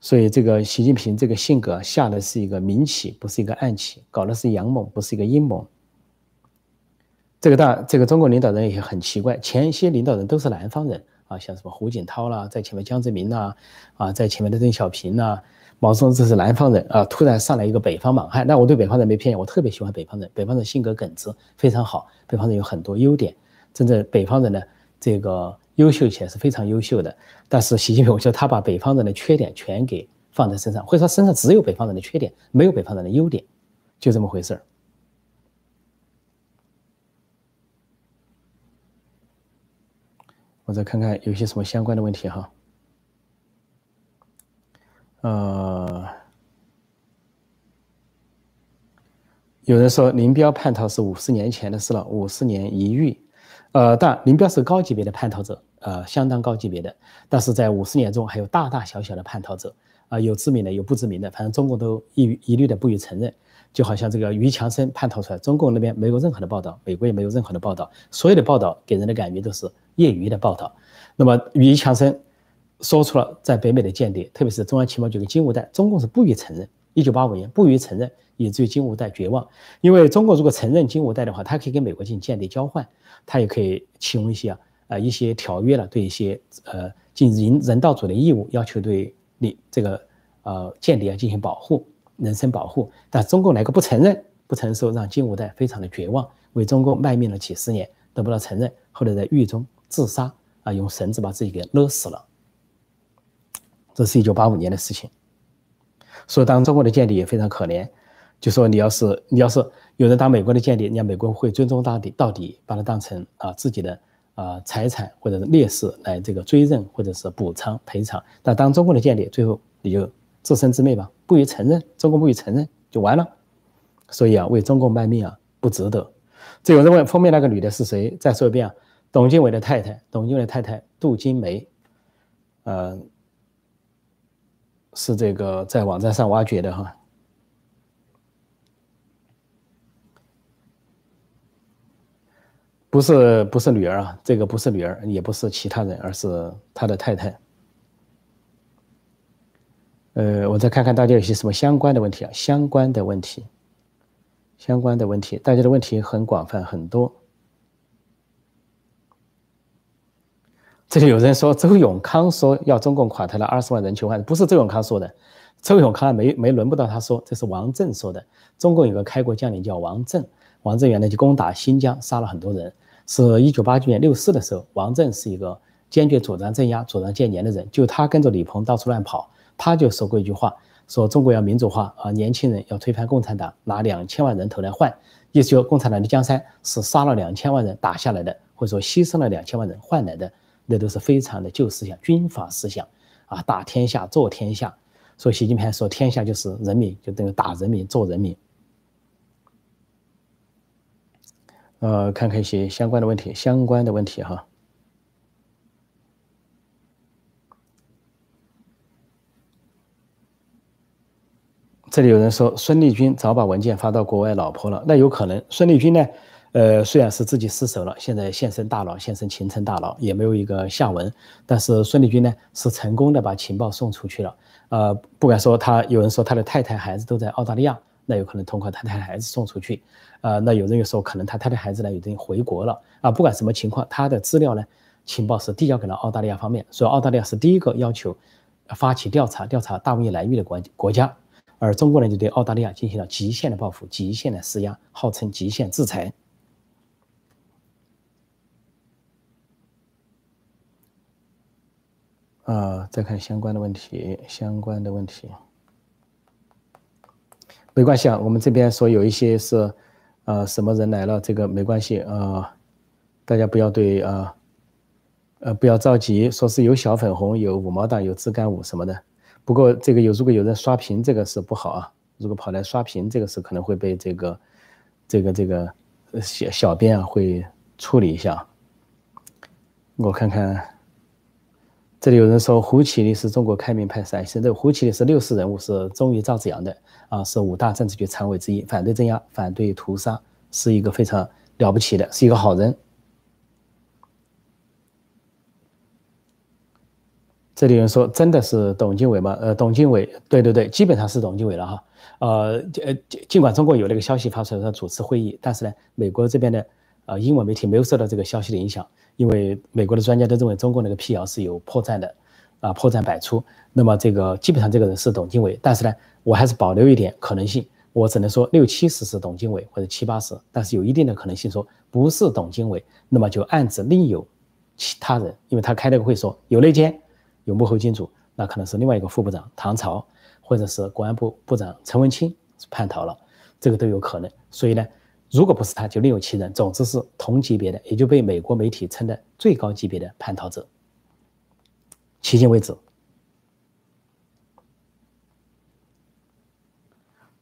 所以这个习近平这个性格下的是一个明棋，不是一个暗棋，搞的是阳谋，不是一个阴谋。这个大这个中国领导人也很奇怪，前一些领导人都是南方人啊，像什么胡锦涛啦，在前面江泽民呐，啊，在前面的邓小平呐。毛泽东这是南方人啊，突然上来一个北方莽汉，那我对北方人没偏见，我特别喜欢北方人，北方人性格耿直，非常好，北方人有很多优点，真正北方人呢，这个优秀起来是非常优秀的。但是习近平，我觉得他把北方人的缺点全给放在身上，或者说身上只有北方人的缺点，没有北方人的优点，就这么回事儿。我再看看有些什么相关的问题哈。呃，有人说林彪叛逃是五十年前的事了，五十年一遇。呃，但林彪是高级别的叛逃者，呃，相当高级别的。但是在五十年中，还有大大小小的叛逃者，啊，有知名的，有不知名的，反正中共都一一律的不予承认。就好像这个于强生叛逃出来，中共那边没有任何的报道，美国也没有任何的报道，所有的报道给人的感觉都是业余的报道。那么于强生说出了在北美的间谍，特别是中央情报局的金无代，中共是不予承认。一九八五年不予承认，以至于金无代绝望。因为中国如果承认金无代的话，他可以跟美国进行间谍交换，他也可以启用一些啊一些条约了，对一些呃进人人道主义义务，要求对你这个呃间谍要进行保护。人身保护，但中共来个不承认，不承认，让金无代非常的绝望，为中共卖命了几十年，得不到承认，后来在狱中自杀，啊，用绳子把自己给勒死了。这是一九八五年的事情。所以，当中国的间谍也非常可怜，就说你要是你要是有人当美国的间谍，你看美国会尊重到底，到底把他当成啊自己的啊财产或者是烈士来这个追认或者是补偿赔偿。但当中国的间谍，最后你就。自生自灭吧，不予承认，中国不予承认就完了。所以啊，为中共卖命啊，不值得。这有人问封面那个女的是谁？再说一遍啊，董经纬的太太，董经纬的太太杜金梅，嗯，是这个在网站上挖掘的哈，不是不是女儿啊，这个不是女儿，也不是其他人，而是他的太太。呃，我再看看大家有些什么相关的问题啊？相关的问题，相关的问题，大家的问题很广泛很多。这里有人说周永康说要中共垮台了，二十万人囚犯，不是周永康说的，周永康没没轮不到他说，这是王震说的。中共有个开国将领叫王震，王震原来就攻打新疆，杀了很多人，是一九八九年六四的时候，王震是一个坚决主张镇压、主张建年的人，就他跟着李鹏到处乱跑。他就说过一句话，说中国要民主化啊，年轻人要推翻共产党，拿两千万人头来换，意思说共产党的江山是杀了两千万人打下来的，或者说牺牲了两千万人换来的，那都是非常的旧思想、军阀思想啊，打天下、做天下。所以习近平说天下就是人民，就等于打人民、做人民。呃，看看一些相关的问题，相关的问题哈。这里有人说孙立军早把文件发到国外老婆了，那有可能。孙立军呢，呃，虽然是自己失手了，现在现身大佬，现身秦城大佬，也没有一个下文。但是孙立军呢，是成功的把情报送出去了。呃，不管说他，有人说他的太太孩子都在澳大利亚，那有可能通过他太太孩子送出去。呃，那有人又说可能他太太孩子呢已经回国了。啊，不管什么情况，他的资料呢，情报是递交给了澳大利亚方面，所以澳大利亚是第一个要求发起调查、调查大瘟疫来源的国国家。而中国呢，就对澳大利亚进行了极限的报复、极限的施压，号称极限制裁。啊，再看相关的问题，相关的问题，没关系啊。我们这边说有一些是，呃，什么人来了，这个没关系啊。大家不要对啊，呃，不要着急，说是有小粉红、有五毛党、有自干五什么的。不过这个有，如果有人刷屏，这个是不好啊。如果跑来刷屏，这个是可能会被这个、这个、这个小小编啊会处理一下。我看看，这里有人说胡启立是中国开明派陕西人，胡启立是六世人物，是忠于赵子阳的啊，是五大政治局常委之一，反对镇压，反对屠杀，是一个非常了不起的，是一个好人。这里有人说真的是董经纬吗？呃，董经纬，对对对，基本上是董经纬了哈。呃呃，尽管中国有那个消息发出来说主持会议，但是呢，美国这边的呃英文媒体没有受到这个消息的影响，因为美国的专家都认为中国那个辟谣是有破绽的，啊，破绽百出。那么这个基本上这个人是董经纬，但是呢，我还是保留一点可能性，我只能说六七十是董经纬或者七八十，但是有一定的可能性说不是董经纬，那么就暗指另有其他人，因为他开了个会说有内奸。有幕后金主，那可能是另外一个副部长唐朝，或者是国安部部长陈文清叛逃了，这个都有可能。所以呢，如果不是他，就另有其人。总之是同级别的，也就被美国媒体称的最高级别的叛逃者。迄今为止，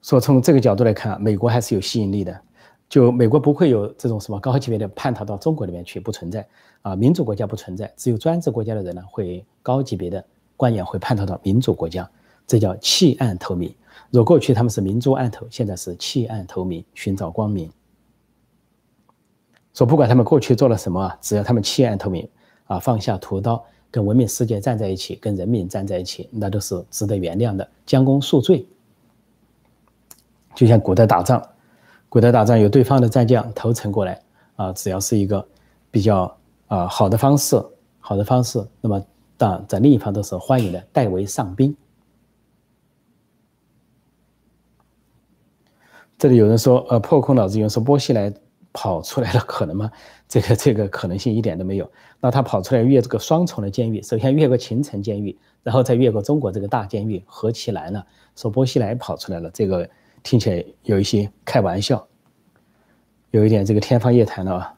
说从这个角度来看，美国还是有吸引力的。就美国不会有这种什么高级别的叛逃到中国里面去，不存在啊，民主国家不存在，只有专制国家的人呢会高级别的官员会叛逃到民主国家，这叫弃暗投明。若过去他们是明珠暗投，现在是弃暗投明，寻找光明。说不管他们过去做了什么，只要他们弃暗投明啊，放下屠刀，跟文明世界站在一起，跟人民站在一起，那都是值得原谅的，将功赎罪。就像古代打仗，古代打仗有对方的战将投诚过来啊，只要是一个比较啊好的方式，好的方式，那么当在另一方都是欢迎的，代为上宾。这里有人说，呃，破空脑子，有人说波西来跑出来了，可能吗？这个这个可能性一点都没有。那他跑出来越这个双重的监狱，首先越过秦城监狱，然后再越过中国这个大监狱，合起来呢，说波西来跑出来了，这个听起来有一些开玩笑，有一点这个天方夜谭了啊。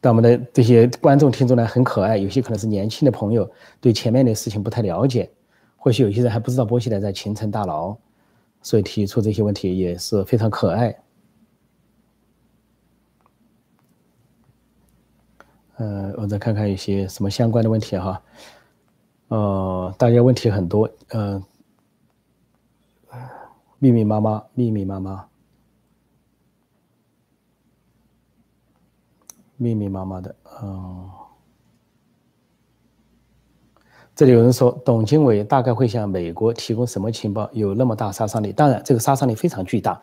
但我们的这些观众听众呢，很可爱，有些可能是年轻的朋友，对前面的事情不太了解，或许有些人还不知道波西来在秦城大牢。所以提出这些问题也是非常可爱。呃，我再看看一些什么相关的问题哈。呃，大家问题很多，呃，密密麻麻，密密麻麻，密密麻麻的，嗯。这里有人说，董经纬大概会向美国提供什么情报？有那么大杀伤力？当然，这个杀伤力非常巨大。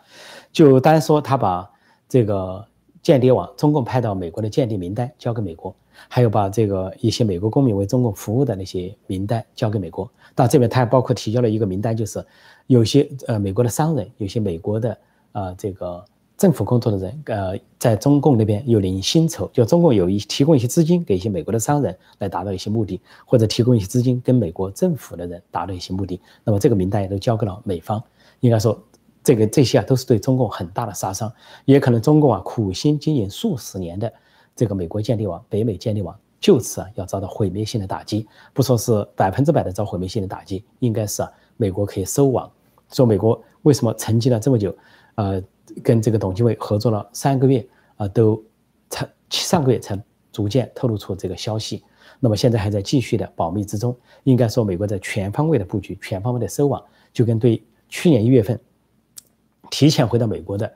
就单说他把这个间谍网，中共派到美国的间谍名单交给美国，还有把这个一些美国公民为中共服务的那些名单交给美国。到这边，他还包括提交了一个名单，就是有些呃美国的商人，有些美国的呃这个。政府工作的人，呃，在中共那边又领薪酬，就中共有一提供一些资金给一些美国的商人来达到一些目的，或者提供一些资金跟美国政府的人达到一些目的。那么这个名单也都交给了美方。应该说，这个这些啊都是对中共很大的杀伤，也可能中共啊苦心经营数十年的这个美国建立网、北美建立网，就此啊要遭到毁灭性的打击。不说是百分之百的遭毁灭性的打击，应该是啊美国可以收网。说美国为什么沉寂了这么久？呃。跟这个董经纬合作了三个月啊，都才上个月才逐渐透露出这个消息，那么现在还在继续的保密之中。应该说，美国在全方位的布局、全方位的收网，就跟对去年一月份提前回到美国的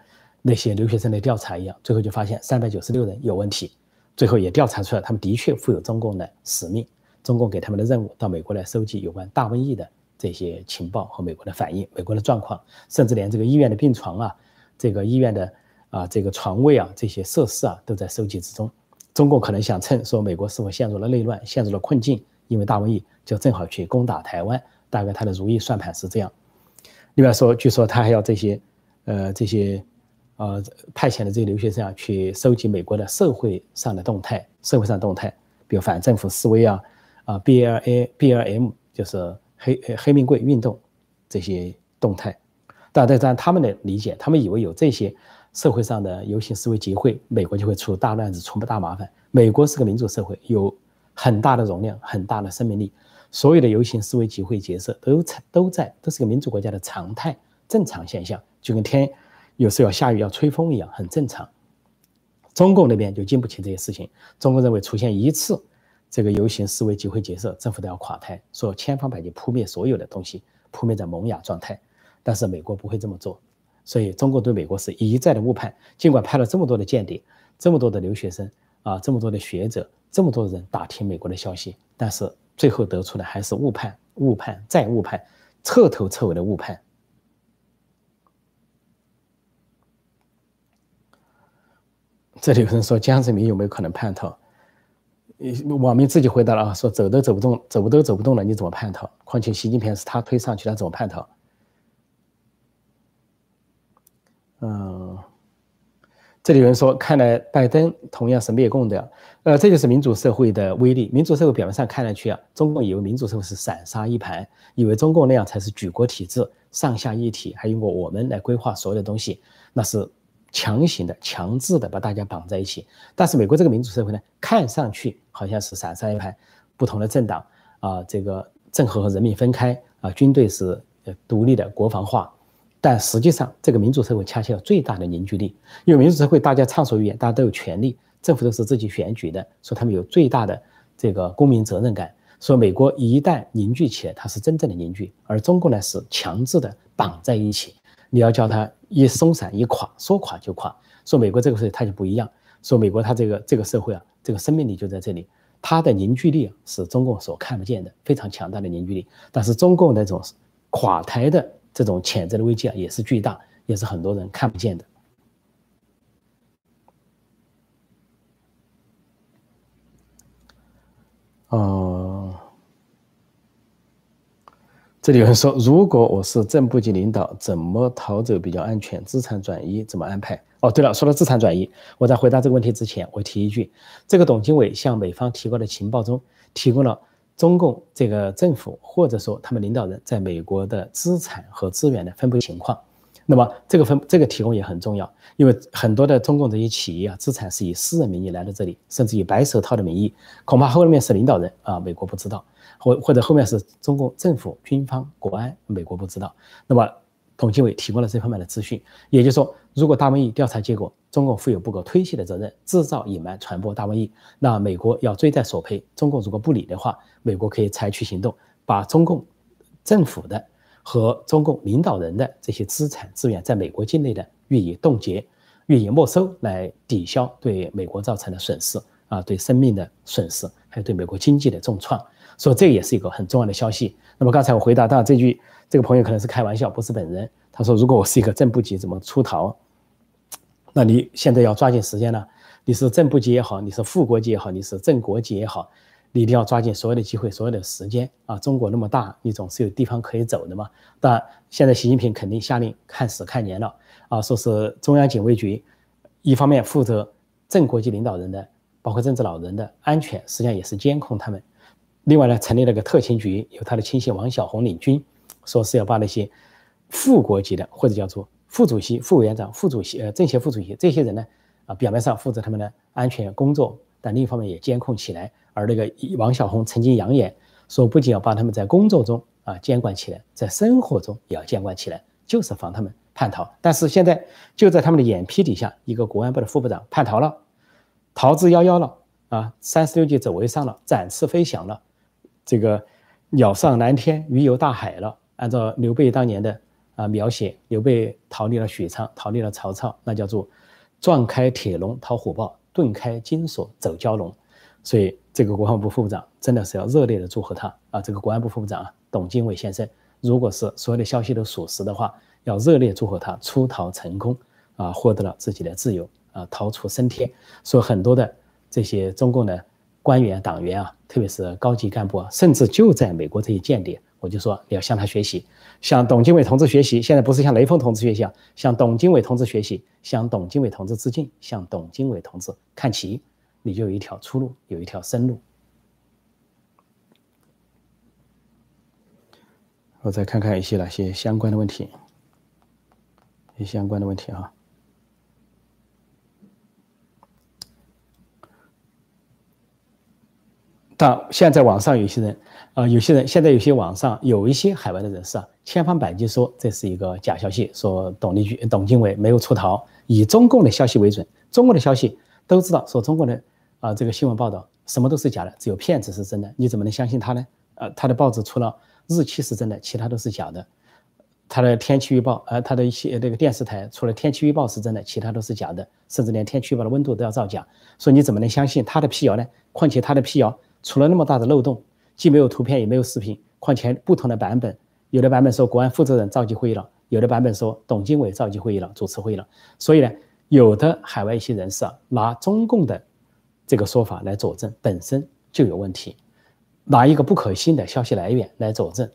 那些留学生的调查一样，最后就发现三百九十六人有问题，最后也调查出来，他们的确负有中共的使命，中共给他们的任务到美国来收集有关大瘟疫的这些情报和美国的反应、美国的状况，甚至连这个医院的病床啊。这个医院的啊，这个床位啊，这些设施啊，都在收集之中。中共可能想趁说美国是否陷入了内乱、陷入了困境，因为大瘟疫，就正好去攻打台湾。大概他的如意算盘是这样。另外说，据说他还要这些，呃，这些，呃，派遣的这些留学生啊，去收集美国的社会上的动态，社会上动态，比如反政府示威啊，啊，B L A B L M 就是黑黑命贵运动这些动态。但在他们的理解，他们以为有这些社会上的游行示威集会，美国就会出大乱子、出大麻烦。美国是个民主社会，有很大的容量、很大的生命力，所有的游行示威集会结社都在都在都是个民主国家的常态、正常现象，就跟天有时候要下雨、要吹风一样，很正常。中共那边就经不起这些事情，中共认为出现一次这个游行示威集会结社，政府都要垮台，说千方百计扑灭所有的东西，扑灭在萌芽状态。但是美国不会这么做，所以中国对美国是一再的误判。尽管派了这么多的间谍，这么多的留学生啊，这么多的学者，这么多人打听美国的消息，但是最后得出的还是误判、误判再误判，彻头彻尾的误判。这里有人说江泽民有没有可能叛逃？网民自己回答了啊，说走都走不动，走都走不动了，你怎么叛逃？况且习近平是他推上去，他怎么叛逃？嗯，这里有人说，看来拜登同样是灭共的，呃，这就是民主社会的威力。民主社会表面上看上去啊，中共以为民主社会是散沙一盘，以为中共那样才是举国体制，上下一体，还用过我们来规划所有的东西，那是强行的、强制的把大家绑在一起。但是美国这个民主社会呢，看上去好像是散散一盘，不同的政党啊，这个政和和人民分开啊，军队是独立的国防化。但实际上，这个民主社会恰恰有最大的凝聚力。因为民主社会，大家畅所欲言，大家都有权利，政府都是自己选举的，说他们有最大的这个公民责任感。说美国一旦凝聚起来，它是真正的凝聚，而中国呢是强制的绑在一起。你要叫它一松散一垮，说垮就垮。说美国这个事它就不一样，说美国它这个这个社会啊，这个生命力就在这里，它的凝聚力是中共所看不见的，非常强大的凝聚力。但是中共那种垮台的这种潜在的危机啊，也是巨大，也是很多人看不见的。哦，这里有人说，如果我是正部级领导，怎么逃走比较安全？资产转移怎么安排？哦，对了，说到资产转移，我在回答这个问题之前，我提一句，这个董经纬向美方提供的情报中，提供了中共这个政府或者说他们领导人在美国的资产和资源的分布情况。那么这个分这个提供也很重要，因为很多的中共这些企业啊，资产是以私人名义来到这里，甚至以白手套的名义，恐怕后面是领导人啊，美国不知道，或或者后面是中共政府、军方、国安，美国不知道。那么董经纬提供了这方面的资讯，也就是说，如果大瘟疫调查结果中共负有不可推卸的责任，制造、隐瞒、传播大瘟疫，那美国要追债索赔。中共如果不理的话，美国可以采取行动，把中共政府的。和中共领导人的这些资产资源在美国境内的予以冻结、予以没收，来抵消对美国造成的损失啊，对生命的损失，还有对美国经济的重创。所以这也是一个很重要的消息。那么刚才我回答到这句，这个朋友可能是开玩笑，不是本人。他说：“如果我是一个正部级，怎么出逃？那你现在要抓紧时间了。你是正部级也好，你是副国级也好，你是正国级也好。”你一定要抓紧所有的机会，所有的时间啊！中国那么大，你总是有地方可以走的嘛。但现在习近平肯定下令看死看年了啊！说是中央警卫局一方面负责正国际领导人的，包括政治老人的安全，实际上也是监控他们。另外呢，成立了个特勤局，由他的亲信王小红领军，说是要把那些副国级的或者叫做副主席、副委员长、副主席、呃政协副主席这些人呢，啊，表面上负责他们的安全工作，但另一方面也监控起来。而那个王小红曾经扬言说，不仅要把他们在工作中啊监管起来，在生活中也要监管起来，就是防他们叛逃。但是现在就在他们的眼皮底下，一个国安部的副部长叛逃了，逃之夭夭了啊！三十六计走为上了，展翅飞翔了，这个鸟上蓝天，鱼游大海了。按照刘备当年的啊描写，刘备逃离了许昌，逃离了曹操，那叫做撞开铁笼逃虎豹，顿开金锁走蛟龙。所以，这个国防部副部长真的是要热烈的祝贺他啊！这个国安部副部长啊，董经纬先生，如果是所有的消息都属实的话，要热烈祝贺他出逃成功啊，获得了自己的自由啊，逃出升天。所以，很多的这些中共的官员、党员啊，特别是高级干部啊，甚至就在美国这些间谍，我就说你要向他学习，向董经纬同志学习。现在不是向雷锋同志学习啊，向董经纬同志学习，向董经纬同志致敬，向董经纬同志看齐。你就有一条出路，有一条生路。我再看看一些哪些相关的问题，一些相关的问题啊。但现在网上有些人，啊，有些人现在有些网上有一些海外的人士啊，千方百计说这是一个假消息，说董立军、董经纬没有出逃，以中共的消息为准。中共的消息都知道，说中国的。啊，这个新闻报道什么都是假的，只有骗子是真的，你怎么能相信他呢？呃，他的报纸除了日期是真的，其他都是假的。他的天气预报，呃，他的一些那个电视台除了天气预报是真的，其他都是假的，甚至连天气预报的温度都要造假。所以你怎么能相信他的辟谣呢？况且他的辟谣出了那么大的漏洞，既没有图片也没有视频，况且不同的版本，有的版本说国安负责人召集会议了，有的版本说董经纬召集会议了，主持会议了。所以呢，有的海外一些人士啊，拿中共的。这个说法来佐证本身就有问题，拿一个不可信的消息来源来佐证，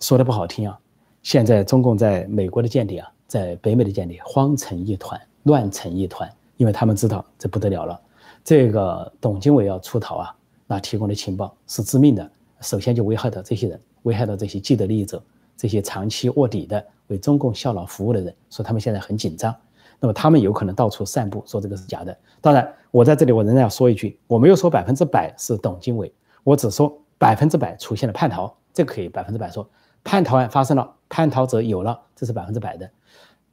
说的不好听啊。现在中共在美国的间谍啊，在北美的间谍慌成一团，乱成一团，因为他们知道这不得了了。这个董经纬要出逃啊，那提供的情报是致命的，首先就危害到这些人，危害到这些既得利益者，这些长期卧底的为中共效劳服务的人，说他们现在很紧张。那么他们有可能到处散布说这个是假的。当然，我在这里我仍然要说一句，我没有说百分之百是董经纬，我只说百分之百出现了叛逃，这可以百分之百说叛逃案发生了，叛逃者有了，这是百分之百的。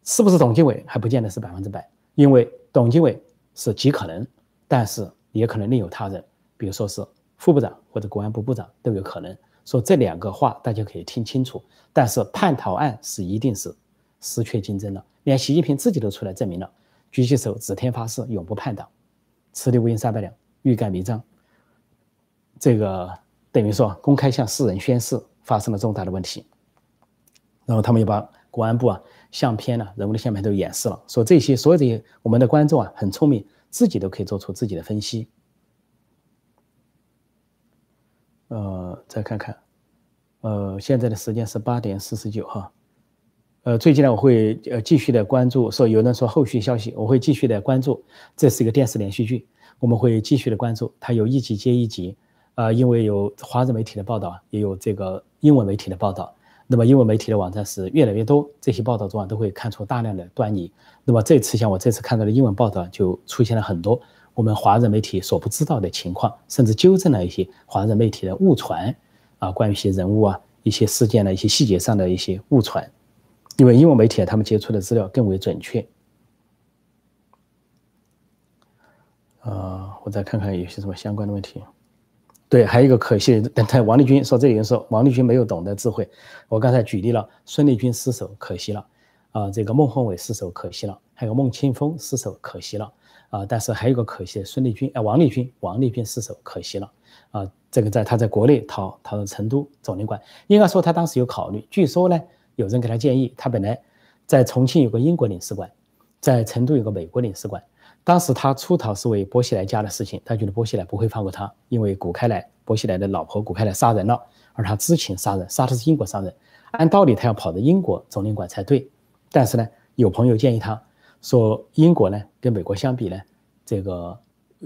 是不是董经纬还不见得是百分之百，因为董经纬是极可能，但是也可能另有他人，比如说是副部长或者国安部部长都有可能。说这两个话大家可以听清楚。但是叛逃案是一定是失去竞争了，连习近平自己都出来证明了，举起手指天发誓永不叛党，此地无银三百两，欲盖弥彰。这个等于说公开向世人宣誓发生了重大的问题。然后他们又把国安部啊相片呢、人物的相片都演示了，说这些所有这些我们的观众啊很聪明，自己都可以做出自己的分析。呃，再看看。呃，现在的时间是八点四十九哈。呃，最近呢，我会呃继续的关注，说有人说后续消息，我会继续的关注。这是一个电视连续剧，我们会继续的关注，它有一集接一集。啊，因为有华人媒体的报道，也有这个英文媒体的报道。那么英文媒体的网站是越来越多，这些报道中啊都会看出大量的端倪。那么这次像我这次看到的英文报道，就出现了很多我们华人媒体所不知道的情况，甚至纠正了一些华人媒体的误传。啊，关于一些人物啊、一些事件的一些细节上的一些误传，因为英文媒体他们接触的资料更为准确。啊，我再看看有些什么相关的问题。对，还有一个可惜，等待王立军说，这里人说王立军没有懂得智慧。我刚才举例了孙立军失手，可惜了。啊，这个孟宏伟失手，可惜了。还有孟庆峰失手，可惜了。啊，但是还有个可惜，孙立军啊，王立军，王立军失手，可惜了。啊，这个在他在国内逃逃到成都总领馆，应该说他当时有考虑。据说呢，有人给他建议，他本来在重庆有个英国领事馆，在成都有个美国领事馆。当时他出逃是为薄熙来家的事情，他觉得薄熙来不会放过他，因为古开来，薄熙来的老婆古开来杀人了，而他知情杀人，杀的是英国商人，按道理他要跑到英国总领馆才对。但是呢，有朋友建议他说，英国呢跟美国相比呢，这个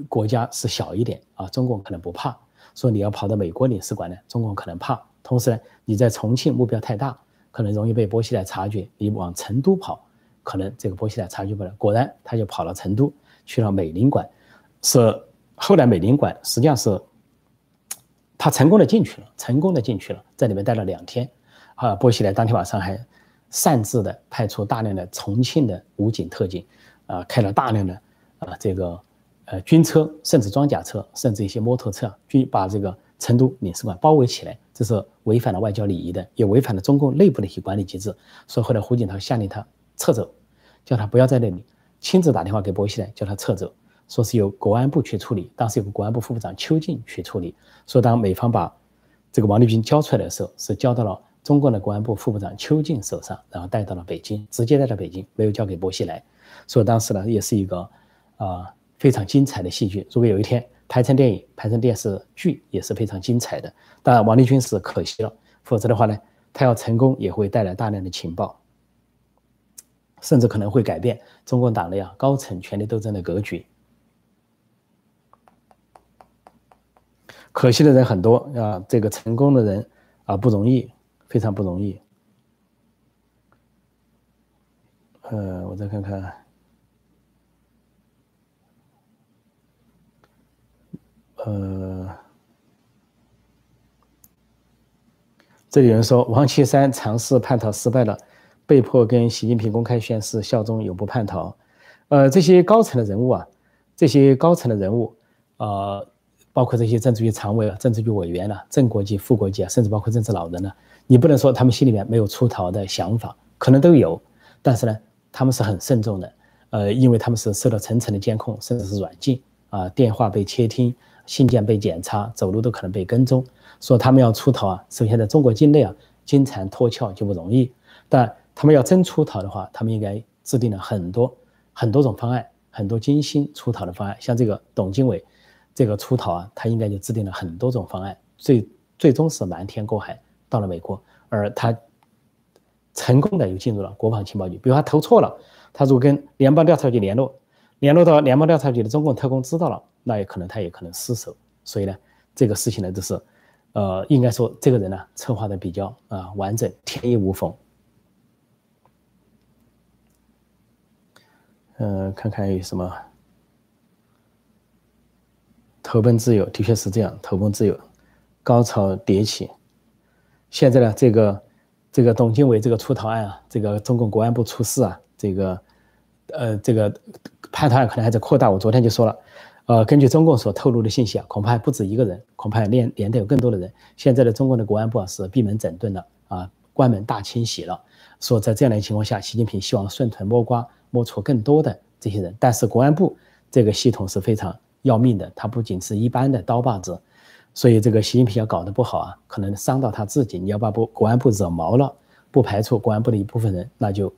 国家是小一点啊，中共可能不怕。说你要跑到美国领事馆呢，中共可能怕；同时呢，你在重庆目标太大，可能容易被波西来察觉。你往成都跑，可能这个波西来察觉不了。果然，他就跑到成都去了美领馆。是后来美领馆实际上是他成功的进去了，成功的进去了，在里面待了两天。啊，波西来当天晚上还擅自的派出大量的重庆的武警特警，啊，开了大量的啊这个。呃，军车甚至装甲车，甚至一些摩托车，军把这个成都领事馆包围起来，这是违反了外交礼仪的，也违反了中共内部的一些管理机制。所以后来胡锦涛下令他撤走，叫他不要在那里，亲自打电话给薄熙来，叫他撤走，说是由国安部去处理。当时有个国安部副部长邱进去处理。说当美方把这个王立军交出来的时候，是交到了中共的国安部副部长邱进手上，然后带到了北京，直接带到北京，没有交给薄熙来。所以当时呢，也是一个啊。非常精彩的戏剧，如果有一天拍成电影、拍成电视剧，也是非常精彩的。当然，王立军是可惜了，否则的话呢，他要成功也会带来大量的情报，甚至可能会改变中共党内啊高层权力斗争的格局。可惜的人很多啊，这个成功的人啊不容易，非常不容易。呃，我再看看。呃，这里有人说王岐山尝试叛逃失败了，被迫跟习近平公开宣誓效忠，永不叛逃。呃，这些高层的人物啊，这些高层的人物，呃，包括这些政治局常委啊、政治局委员啊，正国级、副国级啊，甚至包括政治老人呢，你不能说他们心里面没有出逃的想法，可能都有，但是呢，他们是很慎重的，呃，因为他们是受到层层的监控，甚至是软禁啊，电话被窃听。信件被检查，走路都可能被跟踪。说他们要出逃啊，首先在中国境内啊，经常脱壳就不容易。但他们要真出逃的话，他们应该制定了很多很多种方案，很多精心出逃的方案。像这个董经纬，这个出逃啊，他应该就制定了很多种方案，最最终是瞒天过海到了美国，而他成功的又进入了国防情报局。比如他投错了，他如果跟联邦调查局联络，联络到联邦调查局的中共特工知道了。那也可能他也可能失手，所以呢，这个事情呢，就是，呃，应该说这个人呢策划的比较啊完整，天衣无缝。嗯，看看有什么，投奔自由的确是这样，投奔自由，高潮迭起。现在呢，这个这个董经纬这个出逃案啊，这个中共国安部出事啊，这个呃这个叛逃案可能还在扩大。我昨天就说了。呃，根据中共所透露的信息啊，恐怕还不止一个人，恐怕连连带有更多的人。现在的中共的国安部啊是闭门整顿了啊，关门大清洗了。说在这样的情况下，习近平希望顺藤摸瓜摸出更多的这些人，但是国安部这个系统是非常要命的，它不仅是一般的刀把子，所以这个习近平要搞得不好啊，可能伤到他自己。你要把部国安部惹毛了，不排除国安部的一部分人那就。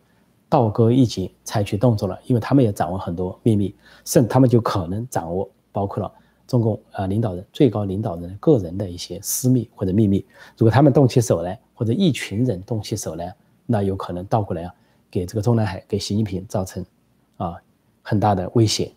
倒戈一击，采取动作了，因为他们也掌握很多秘密，甚他们就可能掌握包括了中共啊领导人、最高领导人个人的一些私密或者秘密。如果他们动起手来，或者一群人动起手来，那有可能倒过来啊，给这个中南海、给习近平造成啊很大的威胁。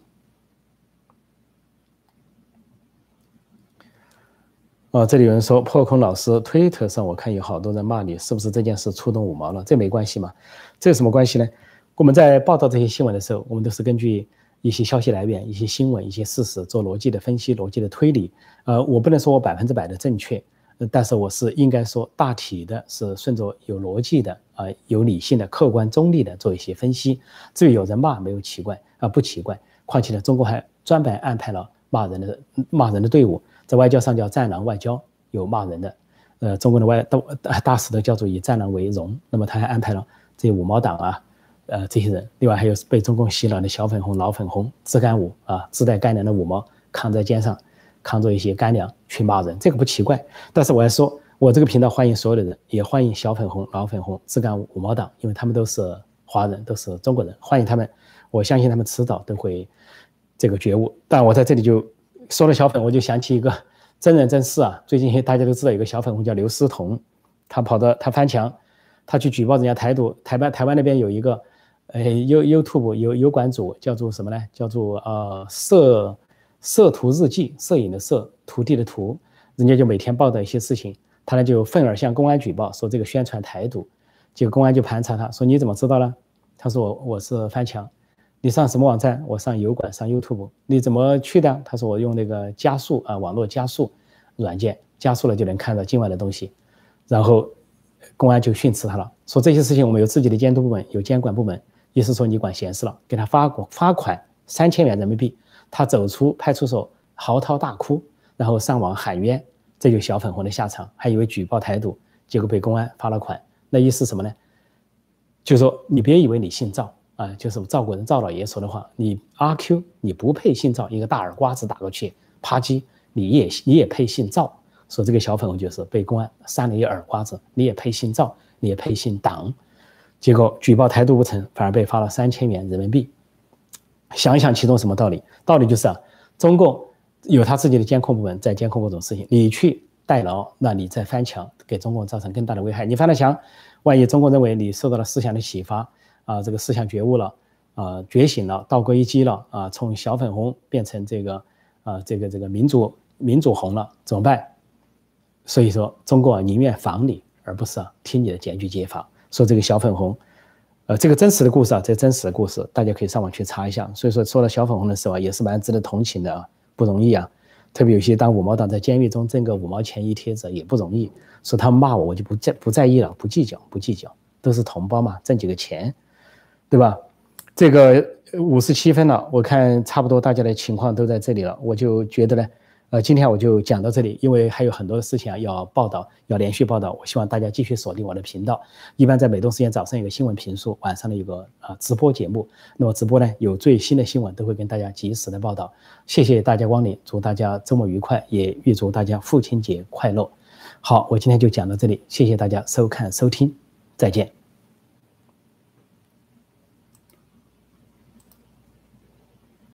啊，这里有人说破空老师推特上我看有好多人骂你，是不是这件事触动五毛了？这没关系嘛？这有什么关系呢？我们在报道这些新闻的时候，我们都是根据一些消息来源、一些新闻、一些事实做逻辑的分析、逻辑的推理。呃，我不能说我百分之百的正确，但是我是应该说大体的是顺着有逻辑的啊，有理性的、客观中立的做一些分析。至于有人骂，没有奇怪啊，不奇怪。况且呢，中国还专门安排了骂人的骂人的队伍。在外交上叫“战狼外交”，有骂人的，呃，中国的外大大使都叫做以战狼为荣。那么他还安排了这些五毛党啊，呃，这些人，另外还有被中共洗脑的小粉红、老粉红、自干五啊，自带干粮的五毛，扛在肩上，扛着一些干粮去骂人，这个不奇怪。但是我要说，我这个频道欢迎所有的人，也欢迎小粉红、老粉红、自干五、五毛党，因为他们都是华人，都是中国人，欢迎他们。我相信他们迟早都会这个觉悟。但我在这里就。说了小粉，我就想起一个真人真事啊。最近大家都知道有个小粉红叫刘思彤，他跑到他翻墙，他去举报人家台独。台湾台湾那边有一个，呃，You YouTube 有有馆主叫做什么呢？叫做呃摄摄图日记，摄影的摄，徒弟的徒，人家就每天报道一些事情，他呢就愤而向公安举报，说这个宣传台独，结果公安就盘查他，说你怎么知道呢？他说我我是翻墙。你上什么网站？我上油管，上 YouTube。你怎么去的？他说我用那个加速啊，网络加速软件加速了就能看到境外的东西。然后公安就训斥他了，说这些事情我们有自己的监督部门，有监管部门，意思说你管闲事了，给他发过罚款三千元人民币。他走出派出所嚎啕大哭，然后上网喊冤，这就小粉红的下场，还以为举报台独，结果被公安罚了款。那意思什么呢？就说你别以为你姓赵。啊，就是我赵国人赵老爷说的话，你阿 Q 你不配姓赵，一个大耳瓜子打过去，啪叽，你也你也配姓赵。说这个小粉红就是被公安扇了一耳瓜子，你也配姓赵，你也配姓党。结果举报台独不成，反而被罚了三千元人民币。想一想其中什么道理？道理就是啊，中共有他自己的监控部门在监控各种事情，你去代劳，那你在翻墙，给中共造成更大的危害。你翻了墙，万一中共认为你受到了思想的启发。啊，这个思想觉悟了，啊，觉醒了，道归一击了，啊，从小粉红变成这个，啊，这个这个民主民主红了，怎么办？所以说，中国宁愿防你，而不是啊听你的检举揭发。说这个小粉红，呃，这个真实的故事啊，这真实的故事，大家可以上网去查一下。所以说，说到小粉红的时候啊，也是蛮值得同情的啊，不容易啊。特别有些当五毛党在监狱中挣个五毛钱一贴子也不容易。说他们骂我，我就不在不在意了，不计较，不计较，都是同胞嘛，挣几个钱。对吧？这个五十七分了，我看差不多大家的情况都在这里了，我就觉得呢，呃，今天我就讲到这里，因为还有很多的事情啊要报道，要连续报道。我希望大家继续锁定我的频道。一般在美东时间早上有个新闻评述，晚上的有个啊直播节目。那么直播呢有最新的新闻都会跟大家及时的报道。谢谢大家光临，祝大家周末愉快，也预祝大家父亲节快乐。好，我今天就讲到这里，谢谢大家收看收听，再见。